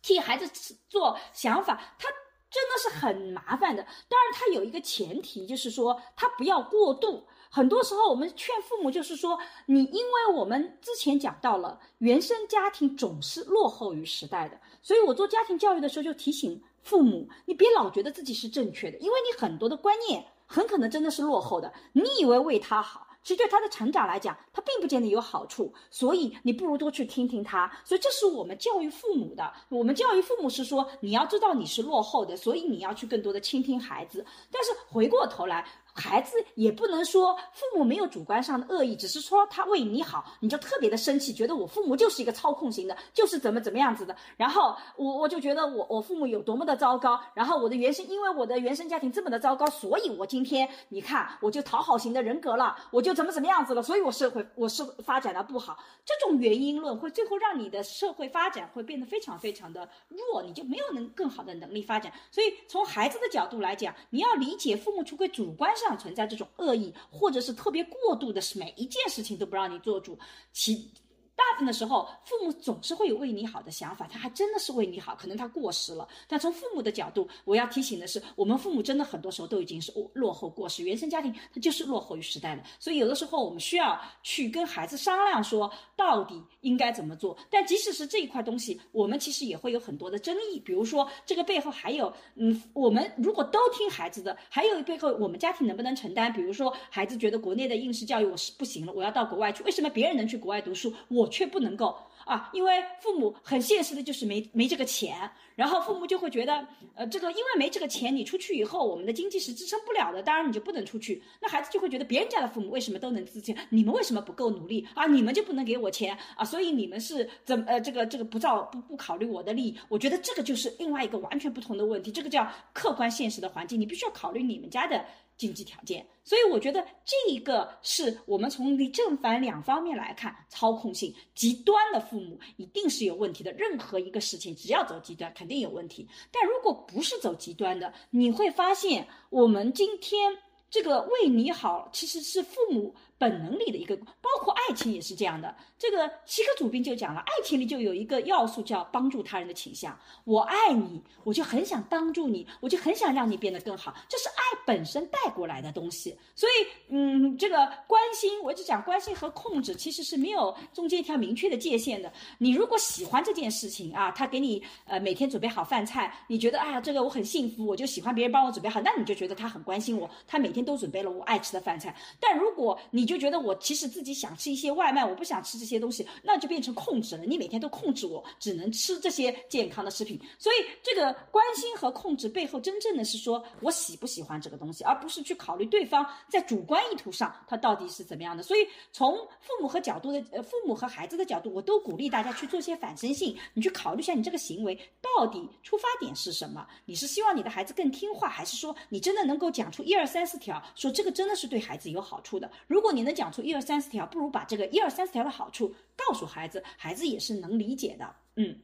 替孩子做想法，他。真的是很麻烦的，当然他有一个前提，就是说他不要过度。很多时候我们劝父母，就是说你，因为我们之前讲到了原生家庭总是落后于时代的，所以我做家庭教育的时候就提醒父母，你别老觉得自己是正确的，因为你很多的观念很可能真的是落后的，你以为为他好。其实对他的成长来讲，他并不见得有好处，所以你不如多去听听他。所以这是我们教育父母的。我们教育父母是说，你要知道你是落后的，所以你要去更多的倾听孩子。但是回过头来。孩子也不能说父母没有主观上的恶意，只是说他为你好，你就特别的生气，觉得我父母就是一个操控型的，就是怎么怎么样子的。然后我我就觉得我我父母有多么的糟糕，然后我的原生因为我的原生家庭这么的糟糕，所以我今天你看我就讨好型的人格了，我就怎么怎么样子了，所以我社会我是发展的不好。这种原因论会最后让你的社会发展会变得非常非常的弱，你就没有能更好的能力发展。所以从孩子的角度来讲，你要理解父母出轨主观上。上存在这种恶意，或者是特别过度的，是每一件事情都不让你做主，其。大部分的时候，父母总是会有为你好的想法，他还真的是为你好，可能他过时了。但从父母的角度，我要提醒的是，我们父母真的很多时候都已经是落落后过时，原生家庭它就是落后于时代的。所以有的时候我们需要去跟孩子商量，说到底应该怎么做。但即使是这一块东西，我们其实也会有很多的争议。比如说这个背后还有，嗯，我们如果都听孩子的，还有背后我们家庭能不能承担？比如说孩子觉得国内的应试教育我是不行了，我要到国外去。为什么别人能去国外读书，我？却不能够。啊，因为父母很现实的，就是没没这个钱，然后父母就会觉得，呃，这个因为没这个钱，你出去以后，我们的经济是支撑不了的，当然你就不能出去。那孩子就会觉得，别人家的父母为什么都能自钱，你们为什么不够努力啊？你们就不能给我钱啊？所以你们是怎呃这个这个不照不不考虑我的利益？我觉得这个就是另外一个完全不同的问题，这个叫客观现实的环境，你必须要考虑你们家的。经济条件，所以我觉得这一个是我们从正反两方面来看，操控性极端的父母一定是有问题的。任何一个事情，只要走极端，肯定有问题。但如果不是走极端的，你会发现，我们今天这个为你好，其实是父母。本能里的一个，包括爱情也是这样的。这个七个主宾就讲了，爱情里就有一个要素叫帮助他人的倾向。我爱你，我就很想帮助你，我就很想让你变得更好，这是爱本身带过来的东西。所以，嗯，这个关心，我一直讲关心和控制其实是没有中间一条明确的界限的。你如果喜欢这件事情啊，他给你呃每天准备好饭菜，你觉得哎呀这个我很幸福，我就喜欢别人帮我准备好，那你就觉得他很关心我，他每天都准备了我爱吃的饭菜。但如果你你就觉得我其实自己想吃一些外卖，我不想吃这些东西，那就变成控制了。你每天都控制我，只能吃这些健康的食品。所以这个关心和控制背后，真正的是说我喜不喜欢这个东西，而不是去考虑对方在主观意图上他到底是怎么样的。所以从父母和角度的呃父母和孩子的角度，我都鼓励大家去做些反身性，你去考虑一下你这个行为到底出发点是什么？你是希望你的孩子更听话，还是说你真的能够讲出一二三四条，说这个真的是对孩子有好处的？如果你能讲出一二三四条，不如把这个一二三四条的好处告诉孩子，孩子也是能理解的。嗯，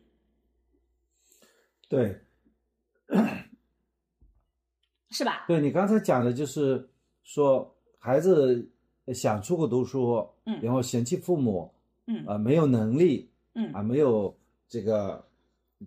对，*clears throat* 是吧？对你刚才讲的就是说，孩子想出国读书，嗯。然后嫌弃父母，嗯。啊、没有能力，嗯。啊，没有这个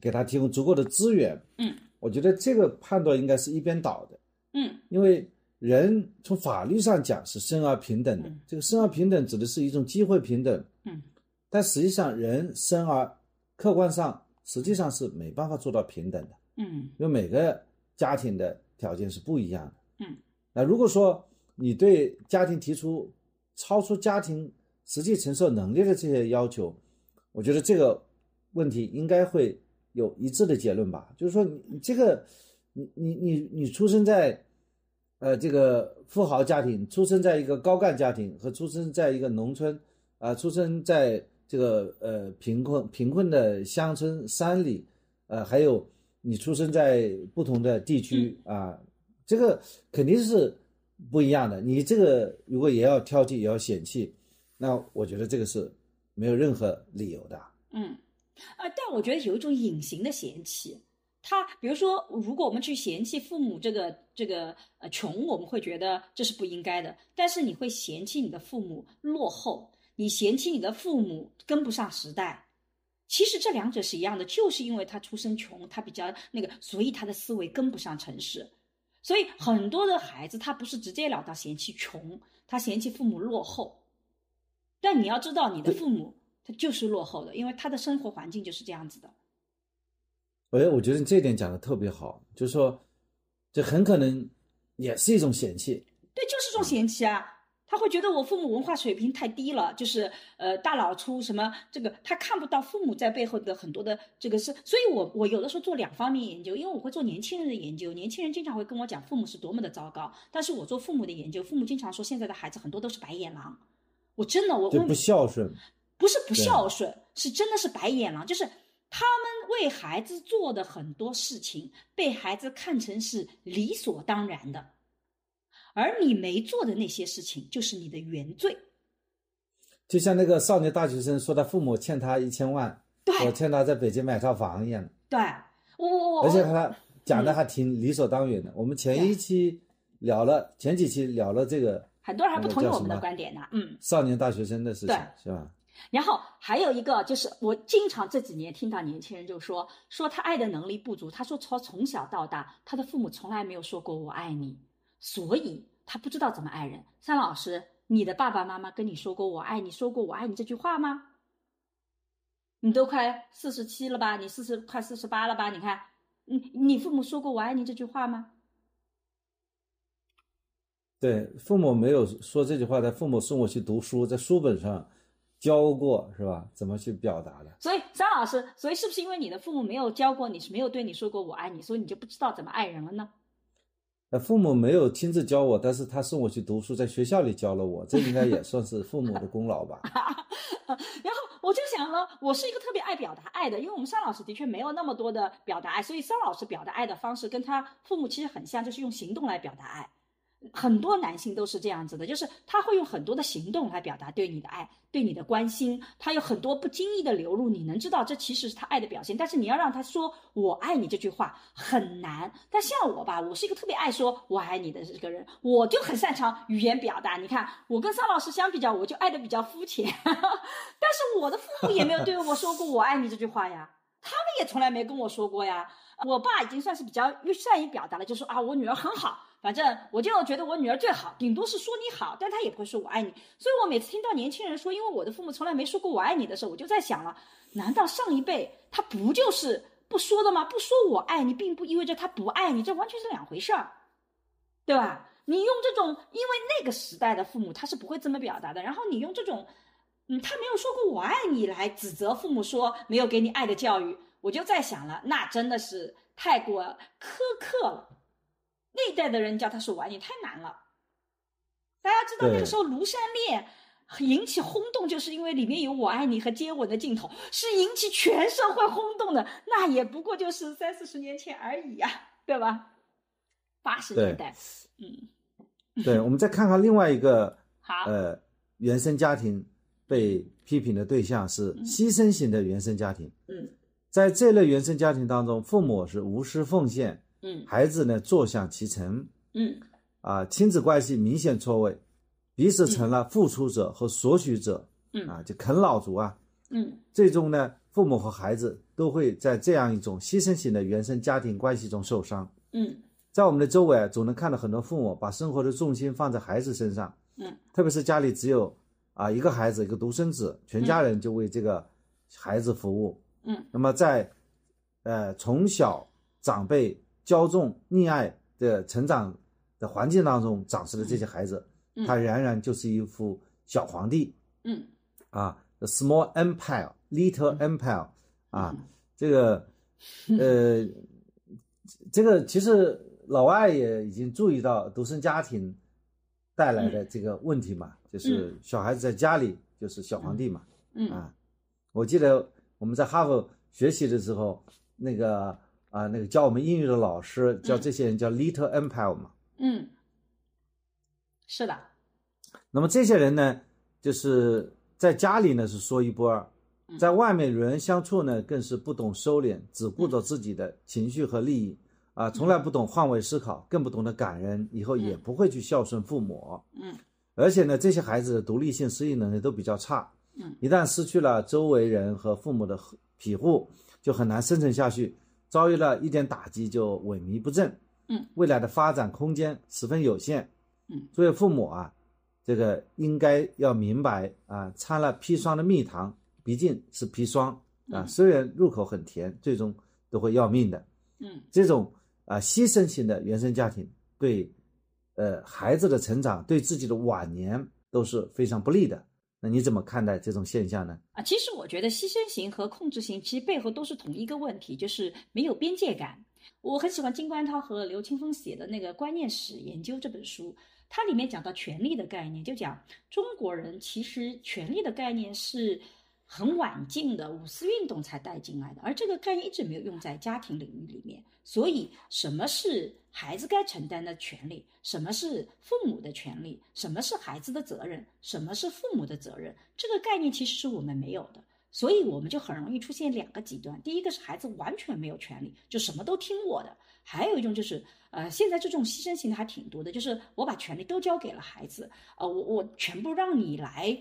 给他提供足够的资源，嗯，我觉得这个判断应该是一边倒的，嗯。因为人从法律上讲是生而平等的，嗯这个生而平等指的是一种机会平等，嗯但实际上人生而客观上实际上是没办法做到平等的，嗯因为每个家庭的条件是不一样的。嗯，那如果说你对家庭提出超出家庭实际承受能力的这些要求，我觉得这个问题应该会有一致的结论吧。就是说你，你这个，你你你你出生在，呃，这个富豪家庭，出生在一个高干家庭，和出生在一个农村，啊、出生在这个呃贫困贫困的乡村山里，呃，还有你出生在不同的地区啊，这个肯定是不一样的。你这个如果也要挑剔，也要嫌弃，那我觉得这个是没有任何理由的。嗯，啊，但我觉得有一种隐形的嫌弃。他比如说，如果我们去嫌弃父母这个这个呃穷，我们会觉得这是不应该的。但是你会嫌弃你的父母落后，你嫌弃你的父母跟不上时代。其实这两者是一样的，就是因为他出身穷，他比较那个，所以他的思维跟不上城市。所以很多的孩子他不是直截了当嫌弃穷，他嫌弃父母落后。但你要知道，你的父母他就是落后的，因为他的生活环境就是这样子的。哎，我觉得你这一点讲的特别好，就是说，这很可能也是一种嫌弃。对，就是这种嫌弃啊。他会觉得我父母文化水平太低了，就是呃大老粗什么这个，他看不到父母在背后的很多的这个是，所以我我有的时候做两方面研究，因为我会做年轻人的研究，年轻人经常会跟我讲父母是多么的糟糕，但是我做父母的研究，父母经常说现在的孩子很多都是白眼狼，我真的我我不孝顺，不是不孝顺，是真的是白眼狼，就是他们为孩子做的很多事情被孩子看成是理所当然的，而你没做的那些事情就是你的原罪。就像那个少年大学生说他父母欠他一千万，对我欠他在北京买套房一样的，对，我我我而且他讲的还挺理所当然的。我们前一期聊了，前几期聊了这个很多人还不同意我们的观点呢，嗯。少年大学生的事情对，是吧？然后还有一个就是，我经常这几年听到年轻人就说，说他爱的能力不足。他说从从小到大，他的父母从来没有说过我爱你，所以他不知道怎么爱人。三老师，你的爸爸妈妈跟你说过我爱你，说过我爱你这句话吗？你都快四十七了吧？你四十快四十八了吧？你看，你你父母说过我爱你这句话吗？对，父母没有说这句话，但父母送我去读书，在书本上教过，是吧？怎么去表达的？所以张老师，所以是不是因为你的父母没有教过你，是没有对你说过我爱你，所以你就不知道怎么爱人了呢？呃，父母没有亲自教我，但是他送我去读书，在学校里教了我，这应该也算是父母的功劳吧？*laughs* 然后我就想了，我是一个特别爱表达爱的，因为我们桑老师的确没有那么多的表达爱，所以桑老师表达爱的方式跟他父母其实很像，就是用行动来表达爱。很多男性都是这样子的，就是他会用很多的行动来表达对你的爱、对你的关心，他有很多不经意的流露，你能知道这其实是他爱的表现。但是你要让他说“我爱你”这句话很难。但像我吧，我是一个特别爱说“我爱你”的这个人，我就很擅长语言表达。你看，我跟桑老师相比较，我就爱的比较肤浅，*laughs* 但是我的父母也没有对我说过“我爱你”这句话呀。他们也从来没跟我说过呀。我爸已经算是比较善于表达了，就说啊，我女儿很好，反正我就觉得我女儿最好，顶多是说你好，但他也不会说我爱你。所以我每次听到年轻人说，因为我的父母从来没说过我爱你的时候，我就在想了，难道上一辈他不就是不说的吗？不说我爱你，并不意味着他不爱你，这完全是两回事儿，对吧？你用这种，因为那个时代的父母他是不会这么表达的，然后你用这种，嗯，他没有说过我爱你来指责父母说没有给你爱的教育，我就在想了，那真的是太过苛刻了。那一代的人叫他是我爱你太难了。大家知道那个时候庐山恋引起轰动，就是因为里面有我爱你和接吻的镜头，是引起全社会轰动的。那也不过就是三四十年前而已呀，对吧？八十年代，嗯。对，我们再看看另外一个，*laughs* 好，呃，原生家庭被批评的对象是牺牲型的原生家庭。嗯，在这类原生家庭当中，父母是无私奉献，嗯，孩子呢坐享其成，嗯，啊，亲子关系明显错位，彼此成了付出者和索取者，嗯，啊，就啃老族啊，嗯，最终呢，父母和孩子都会在这样一种牺牲型的原生家庭关系中受伤，嗯。在我们的周围，总能看到很多父母把生活的重心放在孩子身上，嗯，特别是家里只有啊一个孩子，一个独生子，全家人就为这个孩子服务，嗯，那么在呃从小长辈骄纵溺爱的成长的环境当中长出的这些孩子，他仍然就是一副小皇帝，嗯，啊，the small empire，little empire，啊，这个呃，*laughs* 这个其实。老外也已经注意到独生家庭带来的这个问题嘛，就是小孩子在家里就是小皇帝嘛。嗯。啊，我记得我们在哈佛学习的时候，那个啊，那个教我们英语的老师叫这些人叫 Little Empire 嘛。嗯，是的。那么这些人呢，就是在家里呢是说一不二，在外面与人相处呢更是不懂收敛，只顾着自己的情绪和利益。啊，从来不懂换位思考，更不懂得感恩，以后也不会去孝顺父母。嗯，而且呢，这些孩子的独立性、适应能力都比较差。嗯，一旦失去了周围人和父母的庇护，就很难生存下去。遭遇了一点打击就萎靡不振。嗯，未来的发展空间十分有限。嗯，作为父母啊，这个应该要明白啊，掺了砒霜的蜜糖毕竟是砒霜啊，虽然入口很甜，最终都会要命的。嗯，这种。啊，牺牲型的原生家庭对，呃，孩子的成长，对自己的晚年都是非常不利的。那你怎么看待这种现象呢？啊，其实我觉得牺牲型和控制型其实背后都是同一个问题，就是没有边界感。我很喜欢金冠涛和刘青峰写的那个《观念史研究》这本书，它里面讲到权力的概念，就讲中国人其实权力的概念是。很晚近的五四运动才带进来的，而这个概念一直没有用在家庭领域里面。所以，什么是孩子该承担的权利？什么是父母的权利？什么是孩子的责任？什么是父母的责任？这个概念其实是我们没有的，所以我们就很容易出现两个极端：第一个是孩子完全没有权利，就什么都听我的；还有一种就是，呃，现在这种牺牲型的还挺多的，就是我把权利都交给了孩子，呃，我我全部让你来。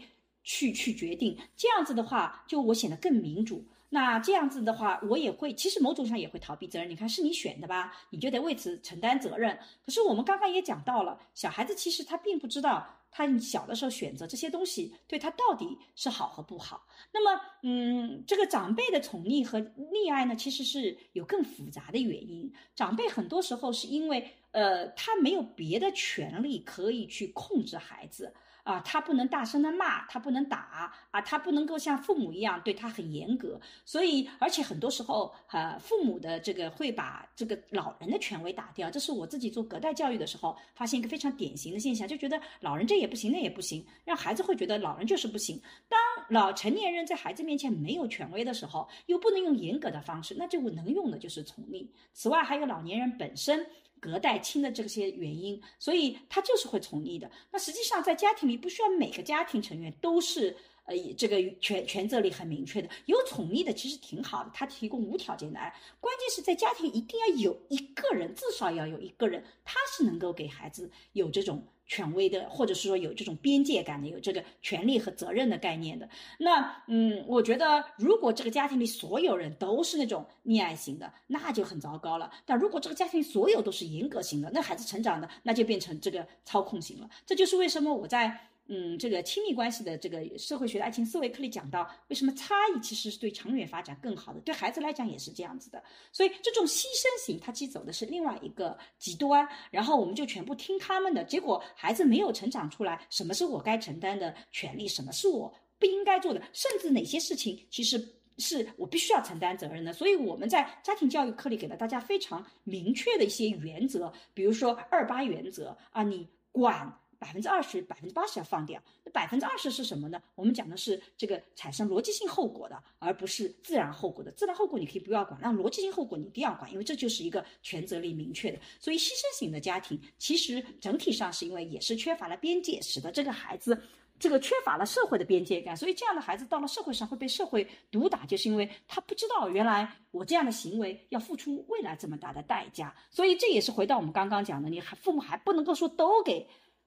去去决定这样子的话，就我显得更民主。那这样子的话，我也会，其实某种上也会逃避责任。你看，是你选的吧，你就得为此承担责任。可是我们刚刚也讲到了，小孩子其实他并不知道，他小的时候选择这些东西对他到底是好和不好。那么，嗯，这个长辈的宠溺和溺爱呢，其实是有更复杂的原因。长辈很多时候是因为，呃，他没有别的权利可以去控制孩子。啊，他不能大声的骂，他不能打啊，他不能够像父母一样对他很严格，所以而且很多时候，呃，父母的这个会把这个老人的权威打掉，这是我自己做隔代教育的时候发现一个非常典型的现象，就觉得老人这也不行，那也不行，让孩子会觉得老人就是不行。当老成年人在孩子面前没有权威的时候，又不能用严格的方式，那就能用的就是宠溺。此外，还有老年人本身。隔代亲的这些原因，所以他就是会宠溺的。那实际上在家庭里，不需要每个家庭成员都是呃这个权权责里很明确的。有宠溺的其实挺好的，他提供无条件的爱。关键是在家庭一定要有一个人，至少要有一个人，他是能够给孩子有这种。权威的，或者是说有这种边界感的，有这个权利和责任的概念的。那，嗯，我觉得如果这个家庭里所有人都是那种溺爱型的，那就很糟糕了。但如果这个家庭所有都是严格型的，那孩子成长的那就变成这个操控型了。这就是为什么我在嗯，这个亲密关系的这个社会学的爱情思维课里讲到，为什么差异其实是对长远发展更好的，对孩子来讲也是这样子的。所以这种牺牲型，他其实走的是另外一个极端，然后我们就全部听他们的，结果孩子没有成长出来，什么是我该承担的权利，什么是我不应该做的，甚至哪些事情其实是我必须要承担责任的。所以我们在家庭教育课里给了大家非常明确的一些原则，比如说二八原则啊，你管。百分之二十、百分之八十要放掉，那百分之二十是什么呢？我们讲的是这个产生逻辑性后果的，而不是自然后果的。自然后果你可以不要管，那逻辑性后果你一定要管，因为这就是一个权责力明确的。所以牺牲型的家庭其实整体上是因为也是缺乏了边界，使得这个孩子这个缺乏了社会的边界感，所以这样的孩子到了社会上会被社会毒打，就是因为他不知道原来我这样的行为要付出未来这么大的代价。所以这也是回到我们刚刚讲的，你还父母还不能够说都给。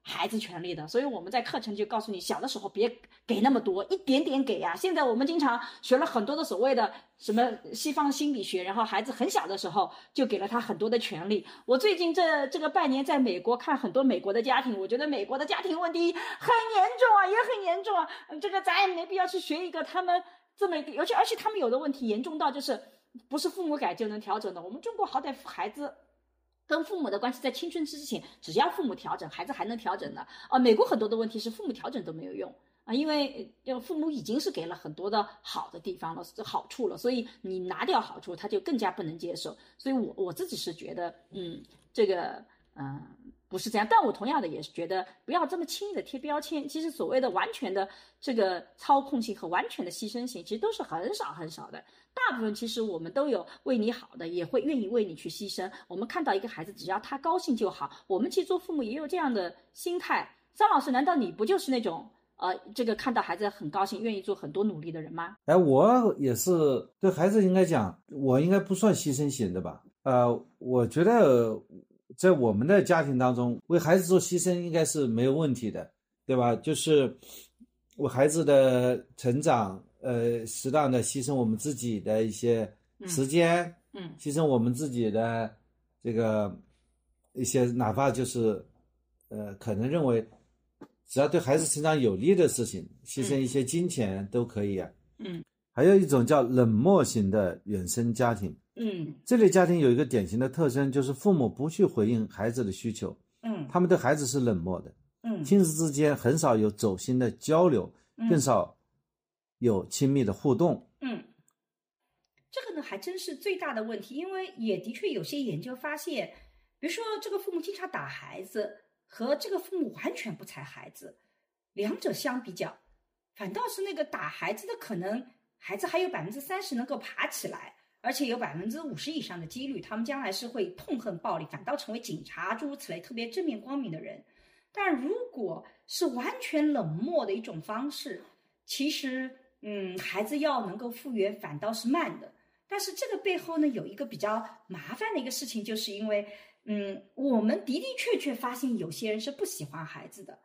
孩子权利的，所以我们在课程就告诉你，小的时候别给那么多，一点点给呀。现在我们经常学了很多的所谓的什么西方心理学，然后孩子很小的时候就给了他很多的权利。我最近这这个半年在美国看很多美国的家庭，我觉得美国的家庭问题很严重啊，也很严重啊。这个咱也没必要去学一个他们这么一个，而且而且他们有的问题严重到就是不是父母改就能调整的。我们中国好歹孩子。跟父母的关系在青春期之前，只要父母调整，孩子还能调整的。啊，美国很多的问题是父母调整都没有用啊，因为就父母已经是给了很多的好的地方了，好处了，所以你拿掉好处，他就更加不能接受。所以我我自己是觉得，嗯，这个，嗯。不是这样，但我同样的也是觉得不要这么轻易的贴标签。其实所谓的完全的这个操控性和完全的牺牲性，其实都是很少很少的。大部分其实我们都有为你好的，也会愿意为你去牺牲。我们看到一个孩子，只要他高兴就好。我们其实做父母也有这样的心态。张老师，难道你不就是那种呃，这个看到孩子很高兴，愿意做很多努力的人吗？哎，我也是对孩子应该讲，我应该不算牺牲型的吧？呃，我觉得。在我们的家庭当中，为孩子做牺牲应该是没有问题的，对吧？就是为孩子的成长，呃，适当的牺牲我们自己的一些时间，嗯，牺牲我们自己的这个一些，哪怕就是呃，可能认为只要对孩子成长有利的事情，牺牲一些金钱都可以啊。嗯，还有一种叫冷漠型的原生家庭。嗯，这类家庭有一个典型的特征，就是父母不去回应孩子的需求，嗯，他们对孩子是冷漠的，嗯，亲子之间很少有走心的交流，更少有亲密的互动，嗯，这个呢还真是最大的问题，因为也的确有些研究发现，比如说这个父母经常打孩子和这个父母完全不睬孩子，两者相比较，反倒是那个打孩子的可能，孩子还有百分之三十能够爬起来。而且有百分之五十以上的几率，他们将来是会痛恨暴力，反倒成为警察，诸如此类特别正面光明的人。但如果是完全冷漠的一种方式，其实，嗯，孩子要能够复原反倒是慢的。但是这个背后呢，有一个比较麻烦的一个事情，就是因为，嗯，我们的的确确发现有些人是不喜欢孩子的，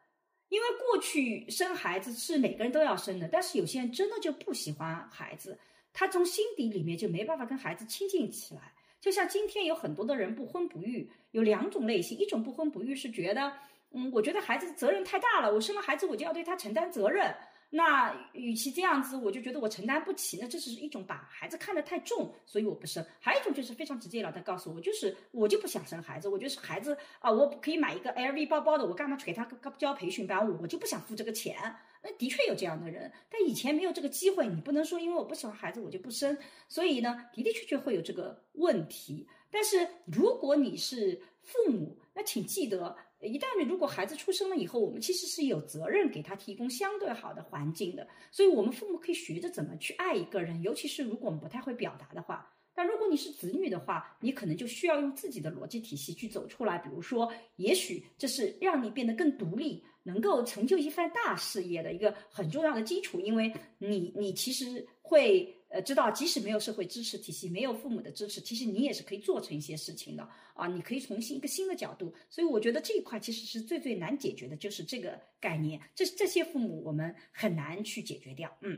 因为过去生孩子是每个人都要生的，但是有些人真的就不喜欢孩子。他从心底里面就没办法跟孩子亲近起来，就像今天有很多的人不婚不育，有两种类型，一种不婚不育是觉得，嗯，我觉得孩子责任太大了，我生了孩子我就要对他承担责任。那与其这样子，我就觉得我承担不起。那这是一种把孩子看得太重，所以我不生。还有一种就是非常直接了，当告诉我，就是我就不想生孩子。我觉得是孩子啊，我可以买一个 LV 包包的，我干嘛去给他交培训班？我就不想付这个钱。那的确有这样的人，但以前没有这个机会。你不能说因为我不喜欢孩子我就不生。所以呢，的的确确会有这个问题。但是如果你是父母，那请记得。一旦如果孩子出生了以后，我们其实是有责任给他提供相对好的环境的，所以我们父母可以学着怎么去爱一个人，尤其是如果我们不太会表达的话。但如果你是子女的话，你可能就需要用自己的逻辑体系去走出来。比如说，也许这是让你变得更独立，能够成就一番大事业的一个很重要的基础，因为你你其实会。呃，知道即使没有社会支持体系，没有父母的支持，其实你也是可以做成一些事情的啊！你可以从新一个新的角度，所以我觉得这一块其实是最最难解决的，就是这个概念。这这些父母我们很难去解决掉。嗯，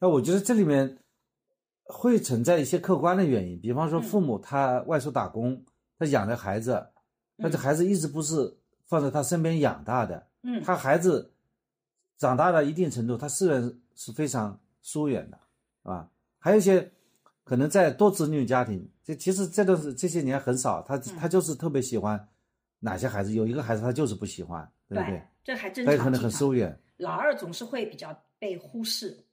那我觉得这里面会存在一些客观的原因，比方说父母他外出打工，他养着孩子，但这孩子一直不是放在他身边养大的，嗯，他孩子长大到一定程度，他自然是非常疏远的，啊，还有一些可能在多子女家庭，这其实这都是这些年很少，他他就是特别喜欢哪些孩子，有一个孩子他就是不喜欢，对不对？这还真他也可能很疏远。老二总是会比较被忽视。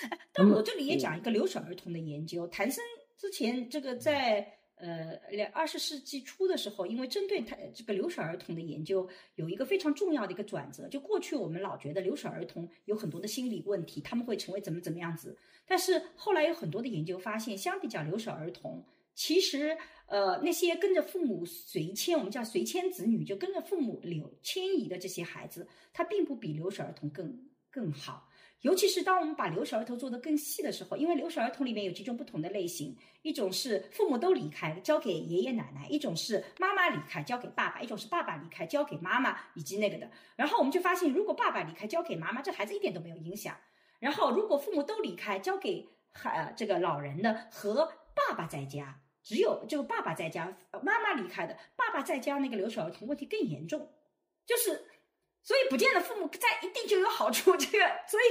哎但嗯我这里也讲一个留守儿童的研究。谭森之前这个在呃两二十世纪初的时候，因为针对他这个留守儿童的研究，有一个非常重要的一个转折。就过去我们老觉得留守儿童有很多的心理问题，他们会成为怎么怎么样子，但是后来有很多的研究发现，相比较留守儿童，其实呃那些跟着父母随迁，我们叫随迁子女，就跟着父母流迁移的这些孩子，他并不比留守儿童更更好。尤其是当我们把留守儿童做得更细的时候，因为留守儿童里面有几种不同的类型，一种是父母都离开，交给爷爷奶奶；一种是妈妈离开，交给爸爸；一种是爸爸离开，交给妈妈，以及那个的。然后我们就发现，如果爸爸离开，交给妈妈，这孩子一点都没有影响。然后如果父母都离开，交给孩、呃、这个老人的和爸爸在家，只有这个爸爸在家，妈妈离开的，爸爸在家那个留守儿童问题更严重，就是。所以不见得父母在一定就有好处，这个，所以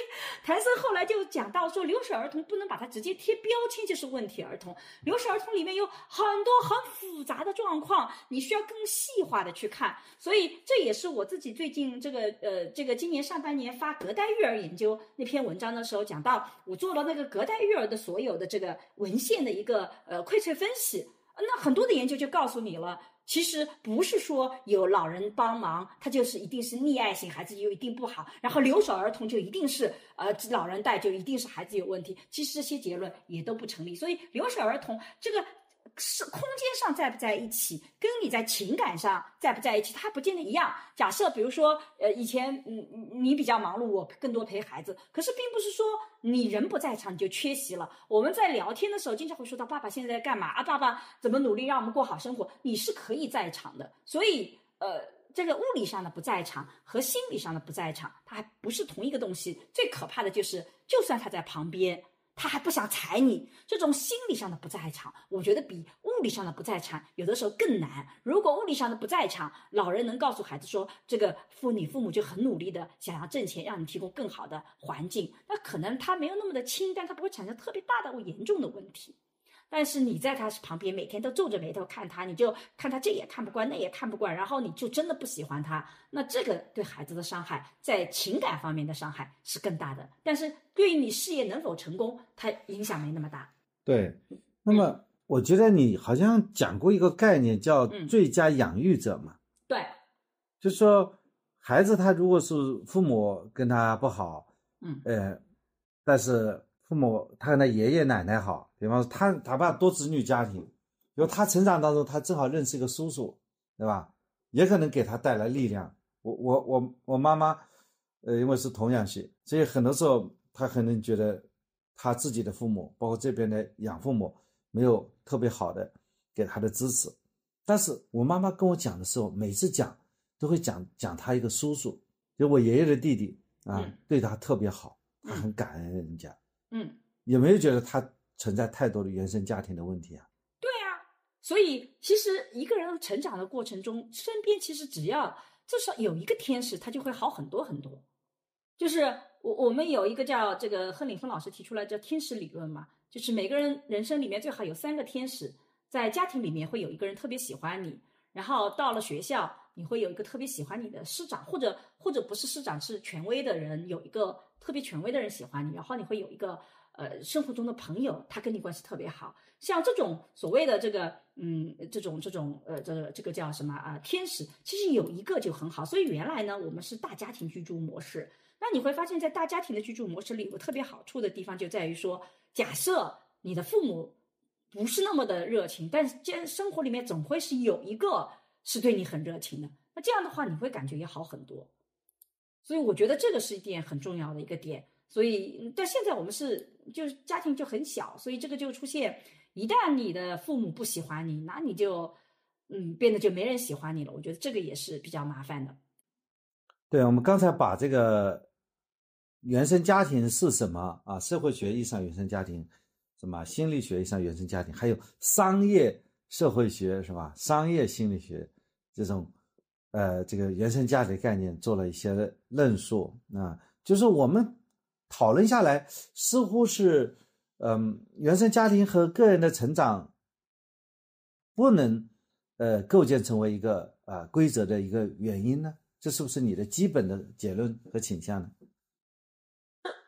谭森后来就讲到说，留守儿童不能把它直接贴标签，就是问题儿童。留守儿童里面有很多很复杂的状况，你需要更细化的去看。所以这也是我自己最近这个呃这个今年上半年发隔代育儿研究那篇文章的时候讲到，我做了那个隔代育儿的所有的这个文献的一个呃荟萃分析。那很多的研究就告诉你了。其实不是说有老人帮忙，他就是一定是溺爱型孩子就一定不好，然后留守儿童就一定是呃老人带就一定是孩子有问题。其实这些结论也都不成立。所以留守儿童这个是空间上在不在一起，跟你在情感上在不在一起，它不见得一样。假设比如说呃以前嗯你比较忙碌，我更多陪孩子，可是并不是说你人不在场你就缺席了。我们在聊天的时候经常会说到爸爸现在在干嘛啊？爸爸怎么努力让我们过好生活？你是可以在场的，所以呃，这个物理上的不在场和心理上的不在场，它还不是同一个东西。最可怕的就是，就算他在旁边，他还不想踩你，这种心理上的不在场，我觉得比物理上的不在场有的时候更难。如果物理上的不在场，老人能告诉孩子说，这个父你父母就很努力的想要挣钱，让你提供更好的环境，那可能他没有那么的轻，但他不会产生特别大的严重的问题。但是你在他旁边，每天都皱着眉头看他，你就看他这也看不惯，那也看不惯，然后你就真的不喜欢他，那这个对孩子的伤害，在情感方面的伤害是更大的。但是对于你事业能否成功，他影响没那么大。对，那么我觉得你好像讲过一个概念叫嗯最佳养育者嘛，对，就是说孩子他如果是父母跟他不好，嗯呃，但是父母他跟他爷爷奶奶好，比方说他哪怕多子女家庭，比如他成长当中他正好认识一个叔叔，对吧？也可能给他带来力量。我我我我妈妈，呃，因为是童养媳，所以很多时候他可能觉得他自己的父母，包括这边的养父母，没有特别好的给他的支持。但是我妈妈跟我讲的时候，每次讲都会讲讲他一个叔叔，就我爷爷的弟弟啊，嗯对他特别好，他很感恩人家。嗯，也没有觉得他存在太多的原生家庭的问题啊？对啊。所以其实一个人成长的过程中，身边其实只要至少有一个天使，他就会好很多很多。就是我我们有一个叫这个贺岭峰老师提出来叫天使理论嘛，就是每个人人生里面最好有三个天使，在家庭里面会有一个人特别喜欢你，然后到了学校你会有一个特别喜欢你的师长，或者或者不是师长是权威的人，有一个特别权威的人喜欢你，然后你会有一个呃生活中的朋友，他跟你关系特别好，像这种所谓的这个嗯这种这种呃这个这个叫什么啊、天使，其实有一个就很好，所以原来呢我们是大家庭居住模式。那你会发现在大家庭的居住模式里，有个特别好处的地方就在于说，假设你的父母不是那么的热情，但是这生活里面总会是有一个是对你很热情的，那这样的话你会感觉也好很多。所以我觉得这个是一点很重要的一个点。所以，但现在我们是就是家庭就很小，所以这个就出现，一旦你的父母不喜欢你，那你就嗯变得就没人喜欢你了。我觉得这个也是比较麻烦的。对，我们刚才把这个原生家庭是什么啊？社会学意义上原生家庭，什么心理学意义上原生家庭，还有商业社会学是吧？商业心理学这种呃这个原生家庭概念做了一些论述啊，就是我们讨论下来，似乎是嗯原生家庭和个人的成长不能呃构建成为一个啊规则的一个原因呢？这是不是你的基本的结论和倾向呢？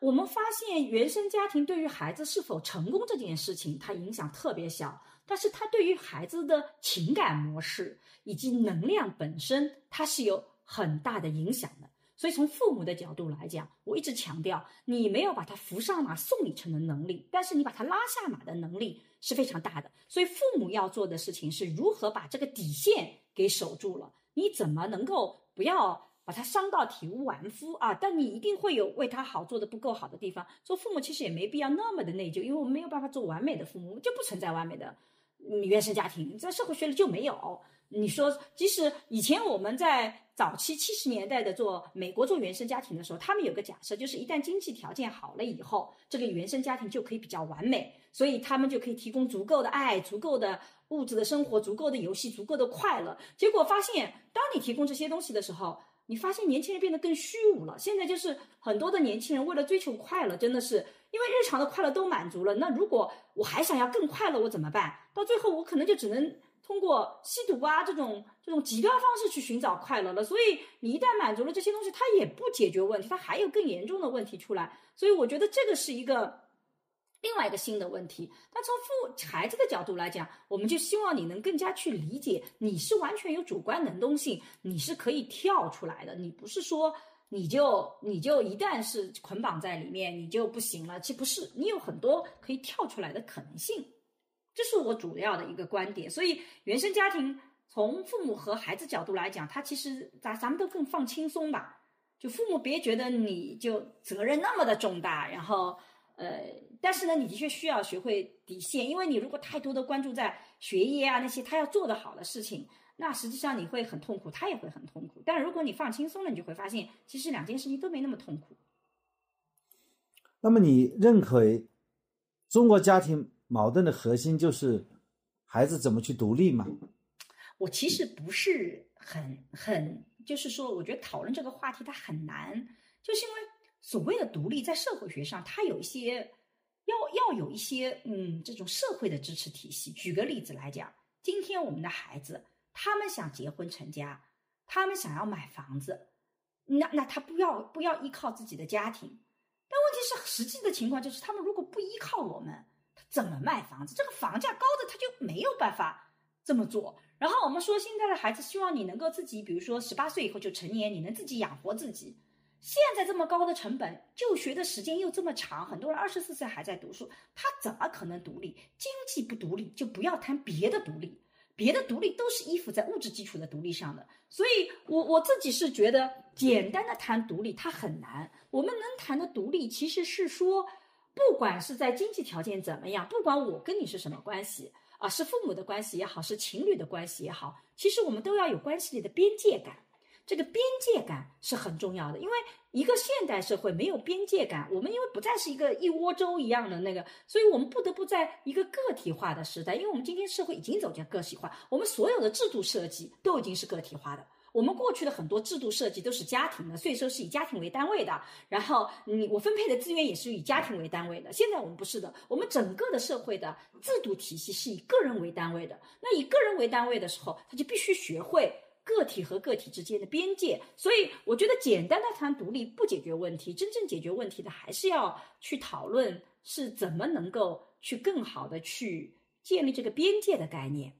我们发现原生家庭对于孩子是否成功这件事情，它影响特别小，但是它对于孩子的情感模式以及能量本身，它是有很大的影响的。所以从父母的角度来讲，我一直强调，你没有把他扶上马送你程的能力，但是你把他拉下马的能力是非常大的。所以父母要做的事情是如何把这个底线给守住了，你怎么能够不要？把他伤到体无完肤啊！但你一定会有为他好做的不够好的地方。做父母其实也没必要那么的内疚，因为我们没有办法做完美的父母，就不存在完美的原生家庭，在社会学里就没有。你说，即使以前我们在早期七十年代的做美国做原生家庭的时候，他们有个假设，就是一旦经济条件好了以后，这个原生家庭就可以比较完美，所以他们就可以提供足够的爱、足够的物质的生活、足够的游戏、足够的快乐。结果发现，当你提供这些东西的时候，你发现年轻人变得更虚无了。现在就是很多的年轻人为了追求快乐，真的是因为日常的快乐都满足了。那如果我还想要更快乐，我怎么办？到最后我可能就只能通过吸毒啊这种这种极端方式去寻找快乐了。所以你一旦满足了这些东西，它也不解决问题，它还有更严重的问题出来。所以我觉得这个是一个。另外一个新的问题，但从父孩子的角度来讲，我们就希望你能更加去理解，你是完全有主观能动性，你是可以跳出来的，你不是说你就你就一旦是捆绑在里面你就不行了，其实不是，你有很多可以跳出来的可能性，这是我主要的一个观点。所以原生家庭从父母和孩子角度来讲，他其实咱咱们都更放轻松吧，就父母别觉得你就责任那么的重大，然后。呃，但是呢，你的确需要学会底线，因为你如果太多的关注在学业啊那些他要做的好的事情，那实际上你会很痛苦，他也会很痛苦。但如果你放轻松了，你就会发现，其实两件事情都没那么痛苦。那么你认可中国家庭矛盾的核心就是孩子怎么去独立嘛？我其实不是很很，就是说，我觉得讨论这个话题它很难，就是因为。所谓的独立，在社会学上，它有一些要要有一些嗯，这种社会的支持体系。举个例子来讲，今天我们的孩子，他们想结婚成家，他们想要买房子，那那他不要不要依靠自己的家庭。但问题是，实际的情况就是，他们如果不依靠我们，怎么卖房子？这个房价高的，他就没有办法这么做。然后我们说，现在的孩子希望你能够自己，比如说十八岁以后就成年，你能自己养活自己。现在这么高的成本，就学的时间又这么长，很多人二十四岁还在读书，他怎么可能独立？经济不独立，就不要谈别的独立，别的独立都是依附在物质基础的独立上的。所以，我我自己是觉得，简单的谈独立它很难。我们能谈的独立，其实是说，不管是在经济条件怎么样，不管我跟你是什么关系啊，是父母的关系也好，是情侣的关系也好，其实我们都要有关系里的边界感。这个边界感是很重要的，因为一个现代社会没有边界感，我们因为不再是一个一窝粥一样的那个，所以我们不得不在一个个体化的时代，因为我们今天社会已经走向个体化，我们所有的制度设计都已经是个体化的。我们过去的很多制度设计都是家庭的，税收是以家庭为单位的，然后你我分配的资源也是以家庭为单位的。现在我们不是的，我们整个的社会的制度体系是以个人为单位的。那以个人为单位的时候，他就必须学会。个体和个体之间的边界，所以我觉得简单的谈独立不解决问题，真正解决问题的还是要去讨论是怎么能够去更好的去建立这个边界的概念。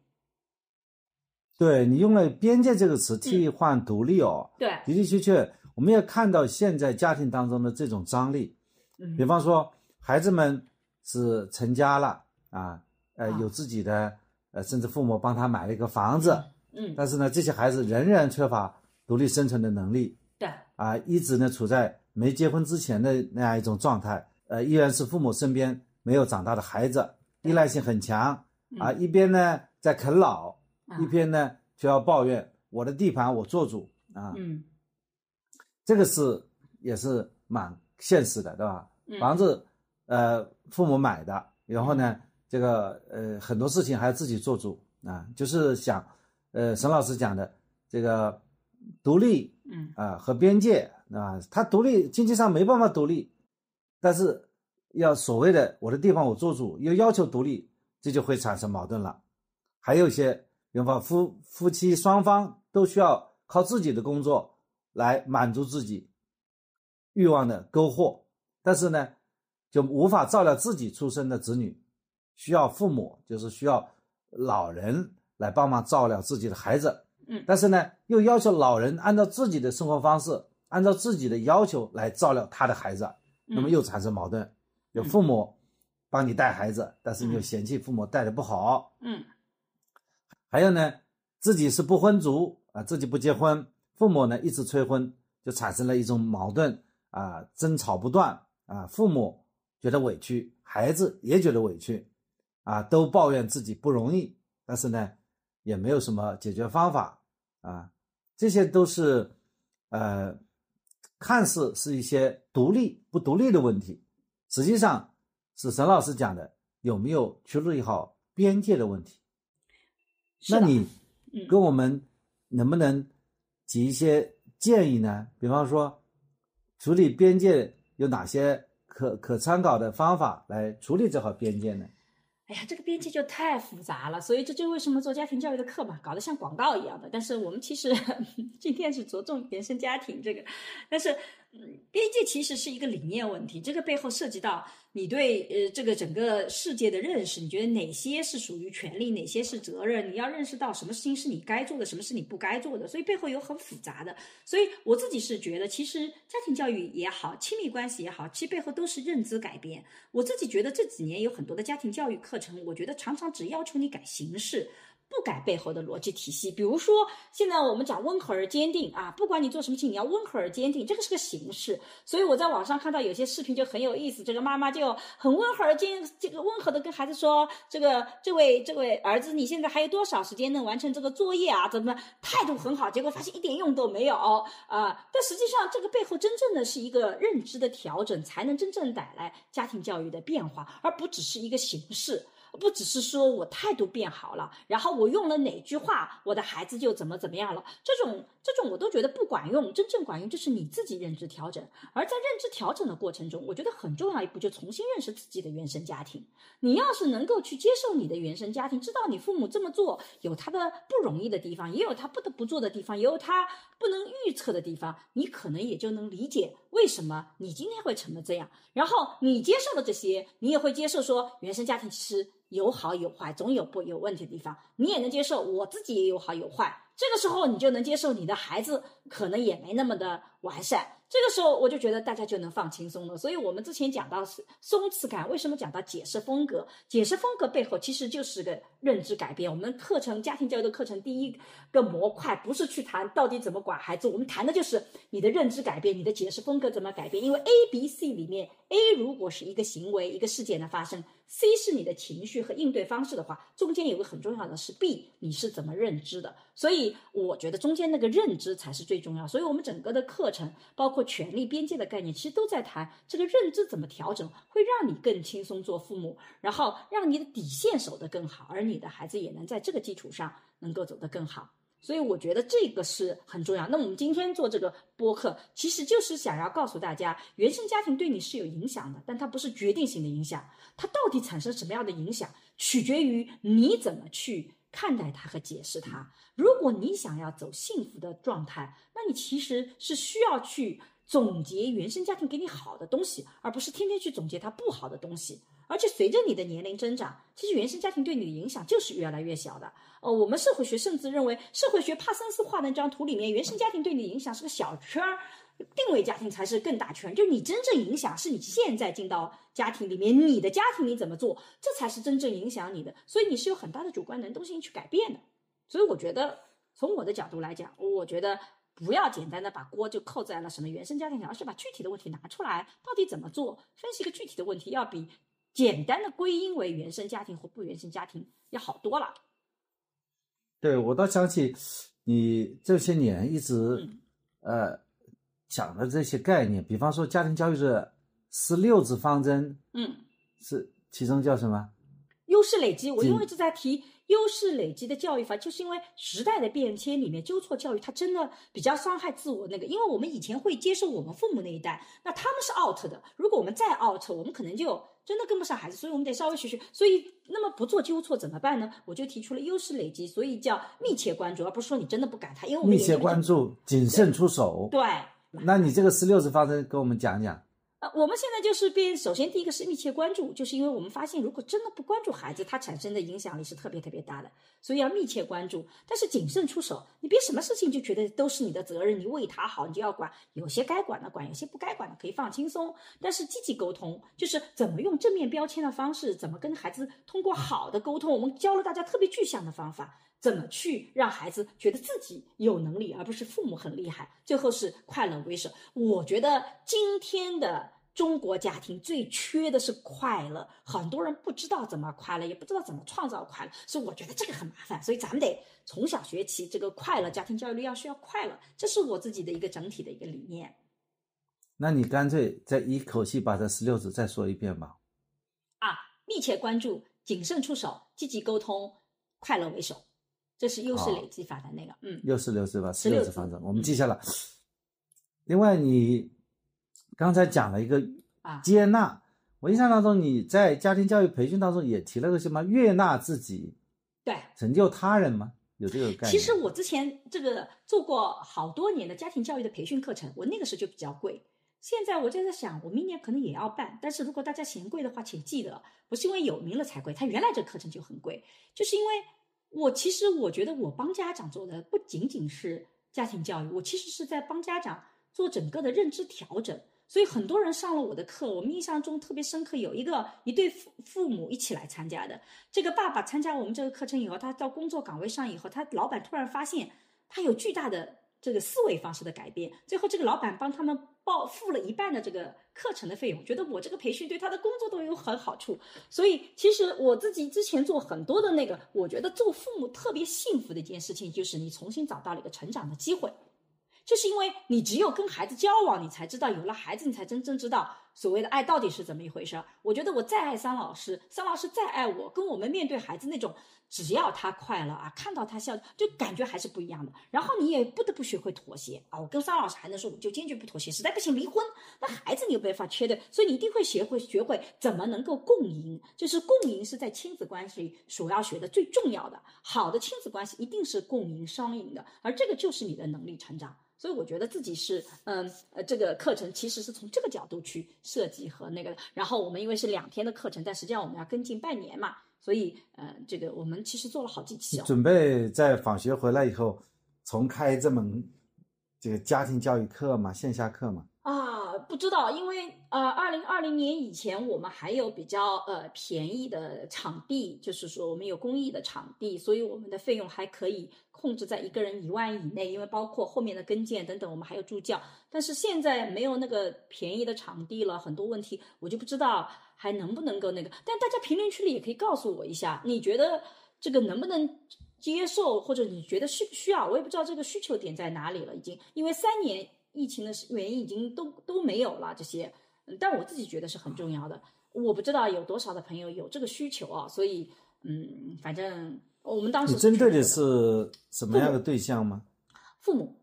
对你用了“边界”这个词替换“独立”哦，对，的的确确，我们也看到现在家庭当中的这种张力，嗯，比方说孩子们是成家了啊，呃，有自己的，呃，甚至父母帮他买了一个房子。嗯，但是呢，这些孩子仍然缺乏独立生存的能力。对，啊，一直呢处在没结婚之前的那样一种状态，呃，依然是父母身边没有长大的孩子，依赖性很强。啊，一边呢在啃老，一边呢就要抱怨我的地盘我做主啊。嗯，这个是也是蛮现实的，对吧？房子，呃，父母买的，然后呢，这个呃很多事情还要自己做主啊，就是想。呃，沈老师讲的这个，独立嗯啊和边界啊，他独立经济上没办法独立，但是要所谓的我的地方我做主，又要求独立，这就会产生矛盾了。还有一些，比方夫夫妻双方都需要靠自己的工作来满足自己欲望的勾惑，但是呢，就无法照料自己出生的子女，需要父母，就是需要老人来帮忙照料自己的孩子。嗯但是呢，又要求老人按照自己的生活方式，按照自己的要求来照料他的孩子，那么又产生矛盾。有父母帮你带孩子，但是你又嫌弃父母带的不好。嗯还有呢，自己是不婚族啊，自己不结婚，父母呢一直催婚，就产生了一种矛盾啊，争吵不断啊，父母觉得委屈，孩子也觉得委屈，啊，都抱怨自己不容易，但是呢，也没有什么解决方法啊，这些都是呃，看似是一些独立不独立的问题，实际上是沈老师讲的有没有确立好边界的问题。那你嗯跟我们能不能提一些建议呢？比方说，处理边界有哪些可可参考的方法来处理这好边界呢？哎呀，这个边界就太复杂了，所以这就为什么做家庭教育的课嘛，搞得像广告一样的。但是我们其实 *laughs* 今天是着重原生家庭这个，但是边界其实是一个理念问题，这个背后涉及到你对呃这个整个世界的认识，你觉得哪些是属于权利，哪些是责任，你要认识到什么事情是你该做的，什么是你不该做的，所以背后有很复杂的。所以我自己是觉得，其实家庭教育也好，亲密关系也好，其实背后都是认知改变。我自己觉得这几年有很多的家庭教育课程，我觉得常常只要求你改形式。不改背后的逻辑体系，比如说现在我们讲温和而坚定啊，不管你做什么事情，你要温和而坚定，这个是个形式。所以我在网上看到有些视频就很有意思，这个妈妈就很温和而坚，这个温和的跟孩子说，这个这位这位儿子，你现在还有多少时间能完成这个作业啊？怎么态度很好，结果发现一点用都没有啊、但实际上这个背后真正的是一个认知的调整，才能真正带来家庭教育的变化，而不只是一个形式。不只是说我态度变好了，然后我用了哪句话，我的孩子就怎么怎么样了，这种这种我都觉得不管用。真正管用就是你自己认知调整，而在认知调整的过程中，我觉得很重要一步就重新认识自己的原生家庭。你要是能够去接受你的原生家庭，知道你父母这么做有他的不容易的地方，也有他不得不做的地方，也有他不能预测的地方，你可能也就能理解为什么你今天会成了这样。然后你接受了这些，你也会接受说原生家庭其实有好有坏，总有不有问题的地方。你也能接受我自己也有好有坏，这个时候你就能接受你的孩子可能也没那么的完善。这个时候我就觉得大家就能放轻松了。所以我们之前讲到是松弛感，为什么讲到解释风格？解释风格背后其实就是个认知改变。我们课程家庭教育的课程第一个模块不是去谈到底怎么管孩子，我们谈的就是你的认知改变，你的解释风格怎么改变。因为 A、B、C 里面，A 如果是一个行为、一个事件的发生，C 是你的情绪和应对方式的话，中间有个很重要的是 B，你是怎么认知的。所以我觉得中间那个认知才是最重要。所以我们整个的课程，包括权利边界的概念，其实都在谈这个认知怎么调整，会让你更轻松做父母，然后让你的底线守得更好，而你的孩子也能在这个基础上能够走得更好。所以我觉得这个是很重要。那我们今天做这个播客，其实就是想要告诉大家，原生家庭对你是有影响的，但它不是决定性的影响。它到底产生什么样的影响，取决于你怎么去看待它和解释它。如果你想要走幸福的状态，那你其实是需要去总结原生家庭给你好的东西，而不是天天去总结它不好的东西。而且随着你的年龄增长，其实原生家庭对你的影响就是越来越小的。呃，我们社会学甚至认为，社会学帕森斯画的那张图里面，原生家庭对你的影响是个小圈儿，定位家庭才是更大圈。就你真正影响是你现在进到家庭里面，你的家庭你怎么做，这才是真正影响你的。所以你是有很大的主观能动性去改变的。所以我觉得，从我的角度来讲，我觉得不要简单的把锅就扣在了什么原生家庭上，而是把具体的问题拿出来，到底怎么做，分析一个具体的问题，要比简单的归因为原生家庭或不原生家庭要好多了。对我倒想起你这些年一直、嗯呃讲的这些概念，比方说家庭教育的十六字方针嗯，是其中叫什么？优势累积，我嗯因为一直在提优势累积的教育法，就是因为时代的变迁里面，纠错教育它真的比较伤害自我那个，因为我们以前会接受我们父母那一代，那他们是 out 的，如果我们再 out，我们可能就真的跟不上孩子，所以我们得稍微学学。所以，那么不做纠错怎么办呢？我就提出了优势累积，所以叫密切关注，而不是说你真的不敢他，因为我们密切关注，谨慎出手。对。那你这个十六次方针给我们讲讲。呃，我们现在就是变，首先第一个是密切关注，就是因为我们发现，如果真的不关注孩子，他产生的影响力是特别特别大的，所以要密切关注，但是谨慎出手。你别什么事情就觉得都是你的责任，你为他好你就要管，有些该管的管，有些不该管的可以放轻松。但是积极沟通，就是怎么用正面标签的方式，怎么跟孩子通过好的沟通，我们教了大家特别具象的方法。怎么去让孩子觉得自己有能力，而不是父母很厉害？最后是快乐为首。我觉得今天的中国家庭最缺的是快乐，很多人不知道怎么快乐，也不知道怎么创造快乐，所以我觉得这个很麻烦。所以咱们得从小学起，这个快乐家庭教育要需要快乐，这是我自己的一个整体的一个理念。那你干脆再一口气把这十六字再说一遍吧。啊，密切关注，谨慎出手，积极沟通，快乐为首。这是优势累积法的那个，嗯，又是六字吧，十六次方程，我们记下了。另外，你刚才讲了一个啊，接纳，我印象当中你在家庭教育培训当中也提了个什么悦纳自己，对。成就他人吗？有这个概念？其实我之前这个做过好多年的家庭教育的培训课程，我那个时候就比较贵。现在我就在想，我明年可能也要办，但是如果大家嫌贵的话，请记得不是因为有名了才贵，它原来这课程就很贵，就是因为我其实我觉得我帮家长做的不仅仅是家庭教育，我其实是在帮家长做整个的认知调整。所以很多人上了我的课，我们印象中特别深刻，有一个一对父父母一起来参加的。这个爸爸参加我们这个课程以后，他到工作岗位上以后，他老板突然发现他有巨大的这个思维方式的改变。最后，这个老板帮他们报付了一半的这个课程的费用，觉得我这个培训对他的工作都有很好处。所以，其实我自己之前做很多的那个，我觉得做父母特别幸福的一件事情，就是你重新找到了一个成长的机会。就是因为你只有跟孩子交往，你才知道有了孩子，你才真正知道所谓的爱到底是怎么一回事。我觉得我再爱桑老师，桑老师再爱我，跟我们面对孩子那种，只要他快乐啊，看到他笑，就感觉还是不一样的。然后你也不得不学会妥协啊。我跟桑老师还能说，我就坚决不妥协，实在不行离婚。那孩子你又没法缺的，所以你一定会学会学会怎么能够共赢。就是共赢是在亲子关系里所要学的最重要的。好的亲子关系一定是共赢双赢的，而这个就是你的能力成长。所以我觉得自己是，嗯，呃，这个课程其实是从这个角度去设计和那个。然后我们因为是两天的课程，但实际上我们要跟进半年嘛，所以，呃，这个我们其实做了好几期。准备在访学回来以后重开这门这个家庭教育课嘛，线下课嘛。啊，不知道，因为呃，二零二零年以前我们还有比较呃便宜的场地，就是说我们有公益的场地，所以我们的费用还可以控制在一个人一万以内，因为包括后面的跟建等等，我们还有助教。但是现在没有那个便宜的场地了，很多问题我就不知道还能不能够那个。但大家评论区里也可以告诉我一下，你觉得这个能不能接受，或者你觉得需不需要？我也不知道这个需求点在哪里了，已经因为三年。疫情的原因已经都都没有了这些，但我自己觉得是很重要的。我不知道有多少的朋友有这个需求啊，所以嗯，反正我们当时针对的是什么样的对象吗？父母，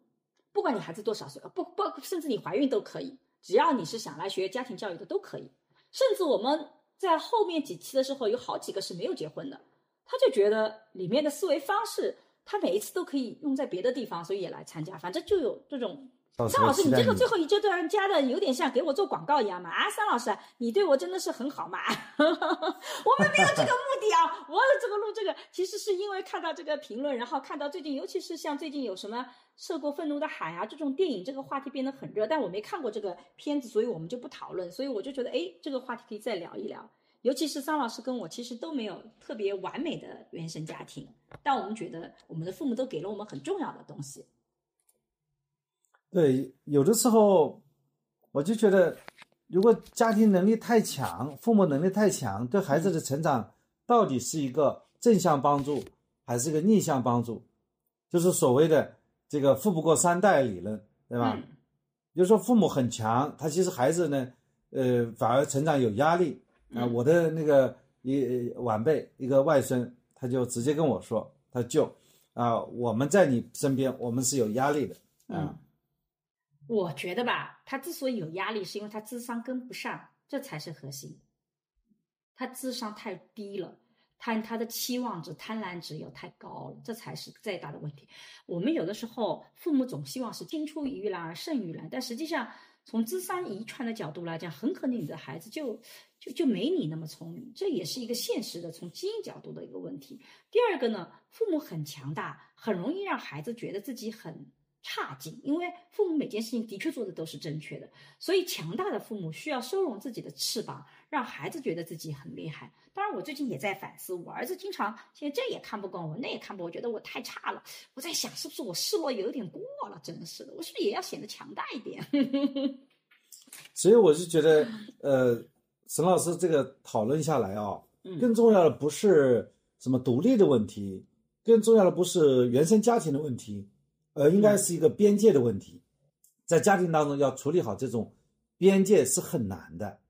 不管你孩子多少岁，不不，甚至你怀孕都可以，只要你是想来学家庭教育的都可以。甚至我们在后面几期的时候，有好几个是没有结婚的，他就觉得里面的思维方式，他每一次都可以用在别的地方，所以也来参加。反正就有这种。桑老师，你这个最后一阶段加的有点像给我做广告一样嘛？啊，桑老师，你对我真的是很好嘛？*laughs* 我们没有这个目的啊，*laughs* 我这个录这个其实是因为看到这个评论，然后看到最近，尤其是像最近有什么《涉过愤怒的海》啊这种电影，这个话题变得很热，但我没看过这个片子，所以我们就不讨论。所以我就觉得，哎，这个话题可以再聊一聊。尤其是桑老师跟我其实都没有特别完美的原生家庭，但我们觉得我们的父母都给了我们很重要的东西。对，有的时候我就觉得，如果家庭能力太强，父母能力太强，对孩子的成长到底是一个正向帮助，还是一个逆向帮助？就是所谓的这个“富不过三代”理论，对吧？嗯、就是说父母很强，他其实孩子呢，呃，反而成长有压力啊、呃。我的那个一晚辈一个外孙，他就直接跟我说，他舅啊，我们在你身边，我们是有压力的啊。嗯，我觉得吧，他之所以有压力，是因为他智商跟不上，这才是核心。他智商太低了，他他的期望值、贪婪值又太高了，这才是最大的问题。我们有的时候父母总希望是青出于蓝而胜于蓝，但实际上从智商遗传的角度来讲，很可能你的孩子就就就没你那么聪明，这也是一个现实的从基因角度的一个问题。第二个呢，父母很强大，很容易让孩子觉得自己很。差劲，因为父母每件事情的确做的都是正确的，所以强大的父母需要收拢自己的翅膀，让孩子觉得自己很厉害。当然，我最近也在反思，我儿子经常现在这也看不惯我，那也看不，我觉得我太差了。我在想，是不是我示弱有点过了？真是的，我是不是也要显得强大一点？*laughs* 所以我是觉得，*laughs* 呃，沈老师这个讨论下来啊，更重要的不是什么独立的问题，更重要的不是原生家庭的问题。呃，应该是一个边界的问题，在家庭当中要处理好这种边界是很难的。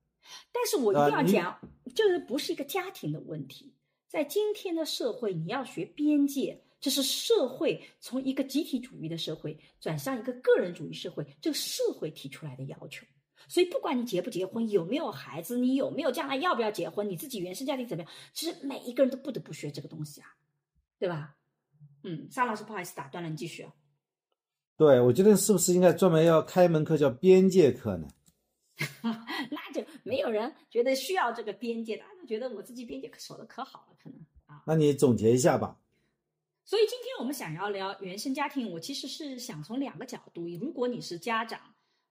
但是我一定要讲，就是不是一个家庭的问题，在今天的社会，你要学边界，这是社会从一个集体主义的社会转向一个个人主义社会，这个社会提出来的要求。所以，不管你结不结婚，有没有孩子，你有没有将来要不要结婚，你自己原生家庭怎么样，其实每一个人都不得不学这个东西啊，对吧？嗯，沙老师，不好意思打断了，你继续。对，我觉得是不是应该专门要开一门课叫边界课呢？*laughs* 那就没有人觉得需要这个边界，大家都觉得我自己边界可守的可好了，可能啊。那你总结一下吧。所以今天我们想要聊原生家庭，我其实是想从两个角度。如果你是家长，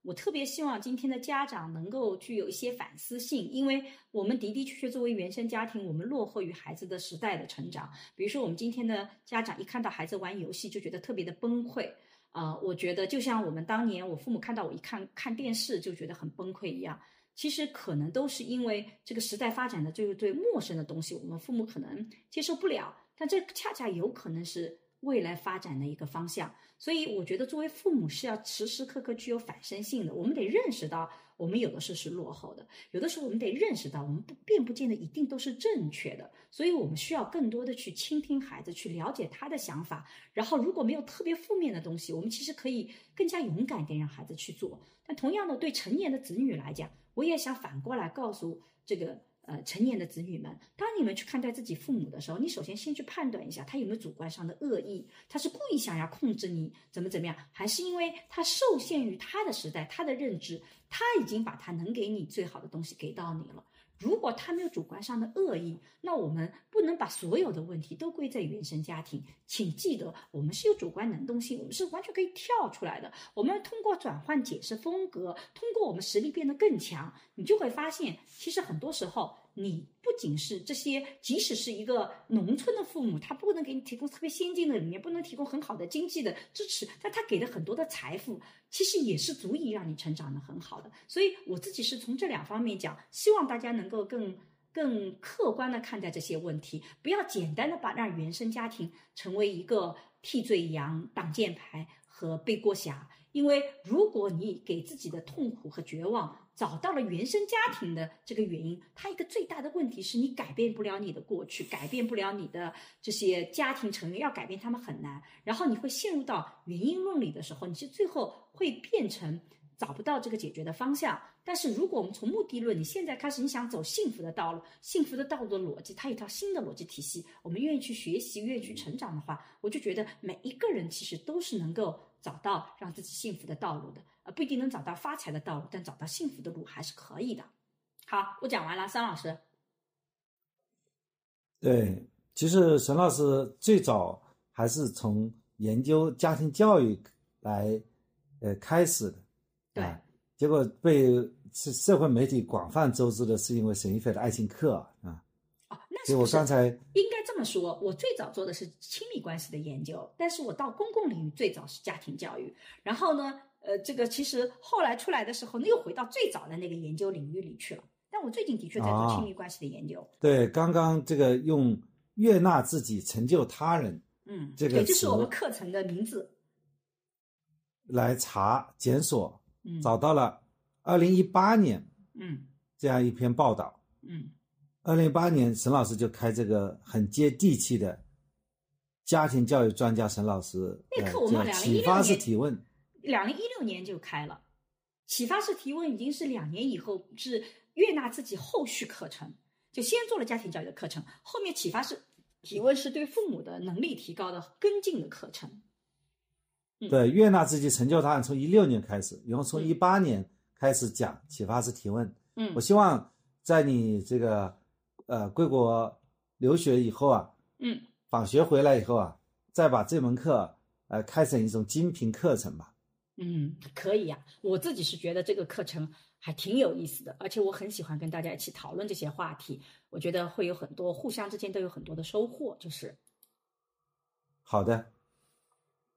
我特别希望今天的家长能够具有一些反思性，因为我们的的确确作为原生家庭，我们落后于孩子的时代的成长。比如说，我们今天的家长一看到孩子玩游戏，就觉得特别的崩溃。啊，我觉得就像我们当年，我父母看到我一看看电视就觉得很崩溃一样。其实可能都是因为这个时代发展的这个对陌生的东西，我们父母可能接受不了。但这恰恰有可能是未来发展的一个方向。所以我觉得作为父母是要时时刻刻具有反身性的。我们得认识到，我们有的时候是落后的，有的时候我们得认识到，我们不并不见得一定都是正确的。所以我们需要更多的去倾听孩子，去了解他的想法。然后如果没有特别负面的东西，我们其实可以更加勇敢点让孩子去做。但同样的，对成年的子女来讲，我也想反过来告诉这个呃成年的子女们：当你们去看待自己父母的时候，你首先先去判断一下他有没有主观上的恶意，他是故意想要控制你怎么怎么样，还是因为他受限于他的时代、他的认知，他已经把他能给你最好的东西给到你了。如果他没有主观上的恶意，那我们不能把所有的问题都归在原生家庭。请记得，我们是有主观能动性，我们是完全可以跳出来的。我们通过转换解释风格，通过我们实力变得更强，你就会发现，其实很多时候。你不仅是这些，即使是一个农村的父母，他不能给你提供特别先进的理念，不能提供很好的经济的支持，但他给的很多的财富，其实也是足以让你成长的很好的。所以我自己是从这两方面讲，希望大家能够更更客观的看待这些问题，不要简单的把让原生家庭成为一个替罪羊、挡箭牌和背锅侠。因为如果你给自己的痛苦和绝望找到了原生家庭的这个原因，它一个最大的问题是你改变不了你的过去，改变不了你的这些家庭成员，要改变他们很难。然后你会陷入到原因论里的时候，你是最后会变成找不到这个解决的方向。但是如果我们从目的论，你现在开始你想走幸福的道路，幸福的道路的逻辑，它有一套新的逻辑体系，我们愿意去学习，愿意去成长的话，我就觉得每一个人其实都是能够。找到让自己幸福的道路的，呃，不一定能找到发财的道路，但找到幸福的路还是可以的。好，我讲完了，桑老师。对，其实沈老师最早还是从研究家庭教育来，呃，开始的。对。结果被社社会媒体广泛周知的是因为沈一菲的爱情课啊。哦，那是我刚才应该这么说，我最早做的是亲密关系的研究，但是我到公共领域最早是家庭教育，然后呢，呃，这个其实后来出来的时候，那又回到最早的那个研究领域里去了。但我最近的确在做亲密关系的研究。对，刚刚这个用悦纳自己，成就他人，嗯，这个就是我们课程的名字。来查检索，嗯，找到了二零一八年，嗯，这样一篇报道，嗯。二零一八年，沈老师就开这个很接地气的家庭教育专家沈老师，那课我们呃叫2016启发式年提问。两零一六年就开了，启发式提问已经是两年以后是悦纳自己后续课程，就先做了家庭教育的课程，后面启发式提问是对父母的能力提高的跟进的课程。嗯对，悦纳自己成就档案从一六年开始，然后从嗯一八年开始讲启发式提问。嗯我希望在你这个呃归国留学以后啊，嗯，访学回来以后啊，再把这门课呃开成一种精品课程吧。嗯，可以呀、我自己是觉得这个课程还挺有意思的，而且我很喜欢跟大家一起讨论这些话题，我觉得会有很多互相之间都有很多的收获，就是好的，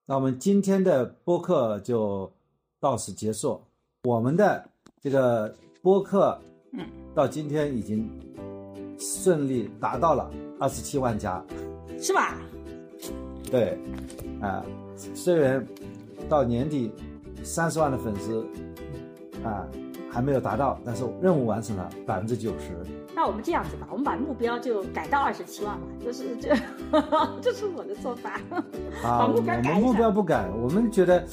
那我们今天的播客就到此结束。我们的这个播客，嗯，到今天已经顺利达到了二十七万加。是吧？对，啊，虽然到年底三十万的粉丝啊还没有达到，但是任务完成了百分之九十。那我们这样子吧，我们把目标就改到二十七万吧，*laughs* 就是这，*laughs* 这是我的做法。啊，我们目标不改，我们觉得，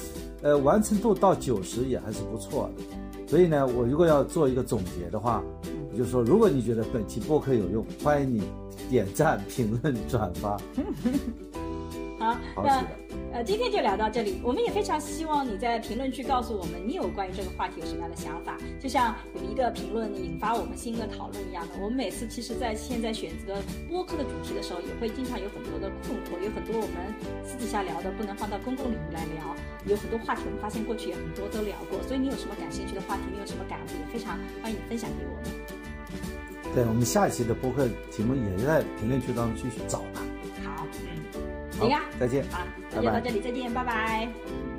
呃，完成度到九十也还是不错的。所以呢，我如果要做一个总结的话，我就说，如果你觉得本期播客有用，欢迎你点赞、评论、转发。*laughs* 好，好，那。呃，今天就聊到这里。我们也非常希望你在评论区告诉我们，你有关于这个话题有什么样的想法。就像有一个评论引发我们新的讨论一样的，我们每次其实，在现在选择播客的主题的时候，也会经常有很多的困惑，有很多我们私底下聊的不能放到公共领域来聊，有很多话题我们发现过去也很多都聊过。所以你有什么感兴趣的话题，你有什么感悟，也非常欢迎你分享给我们。对，我们下一期的播客题目也在评论区当中去找吧。行啊、再见。啊，就到这里，再见，拜拜。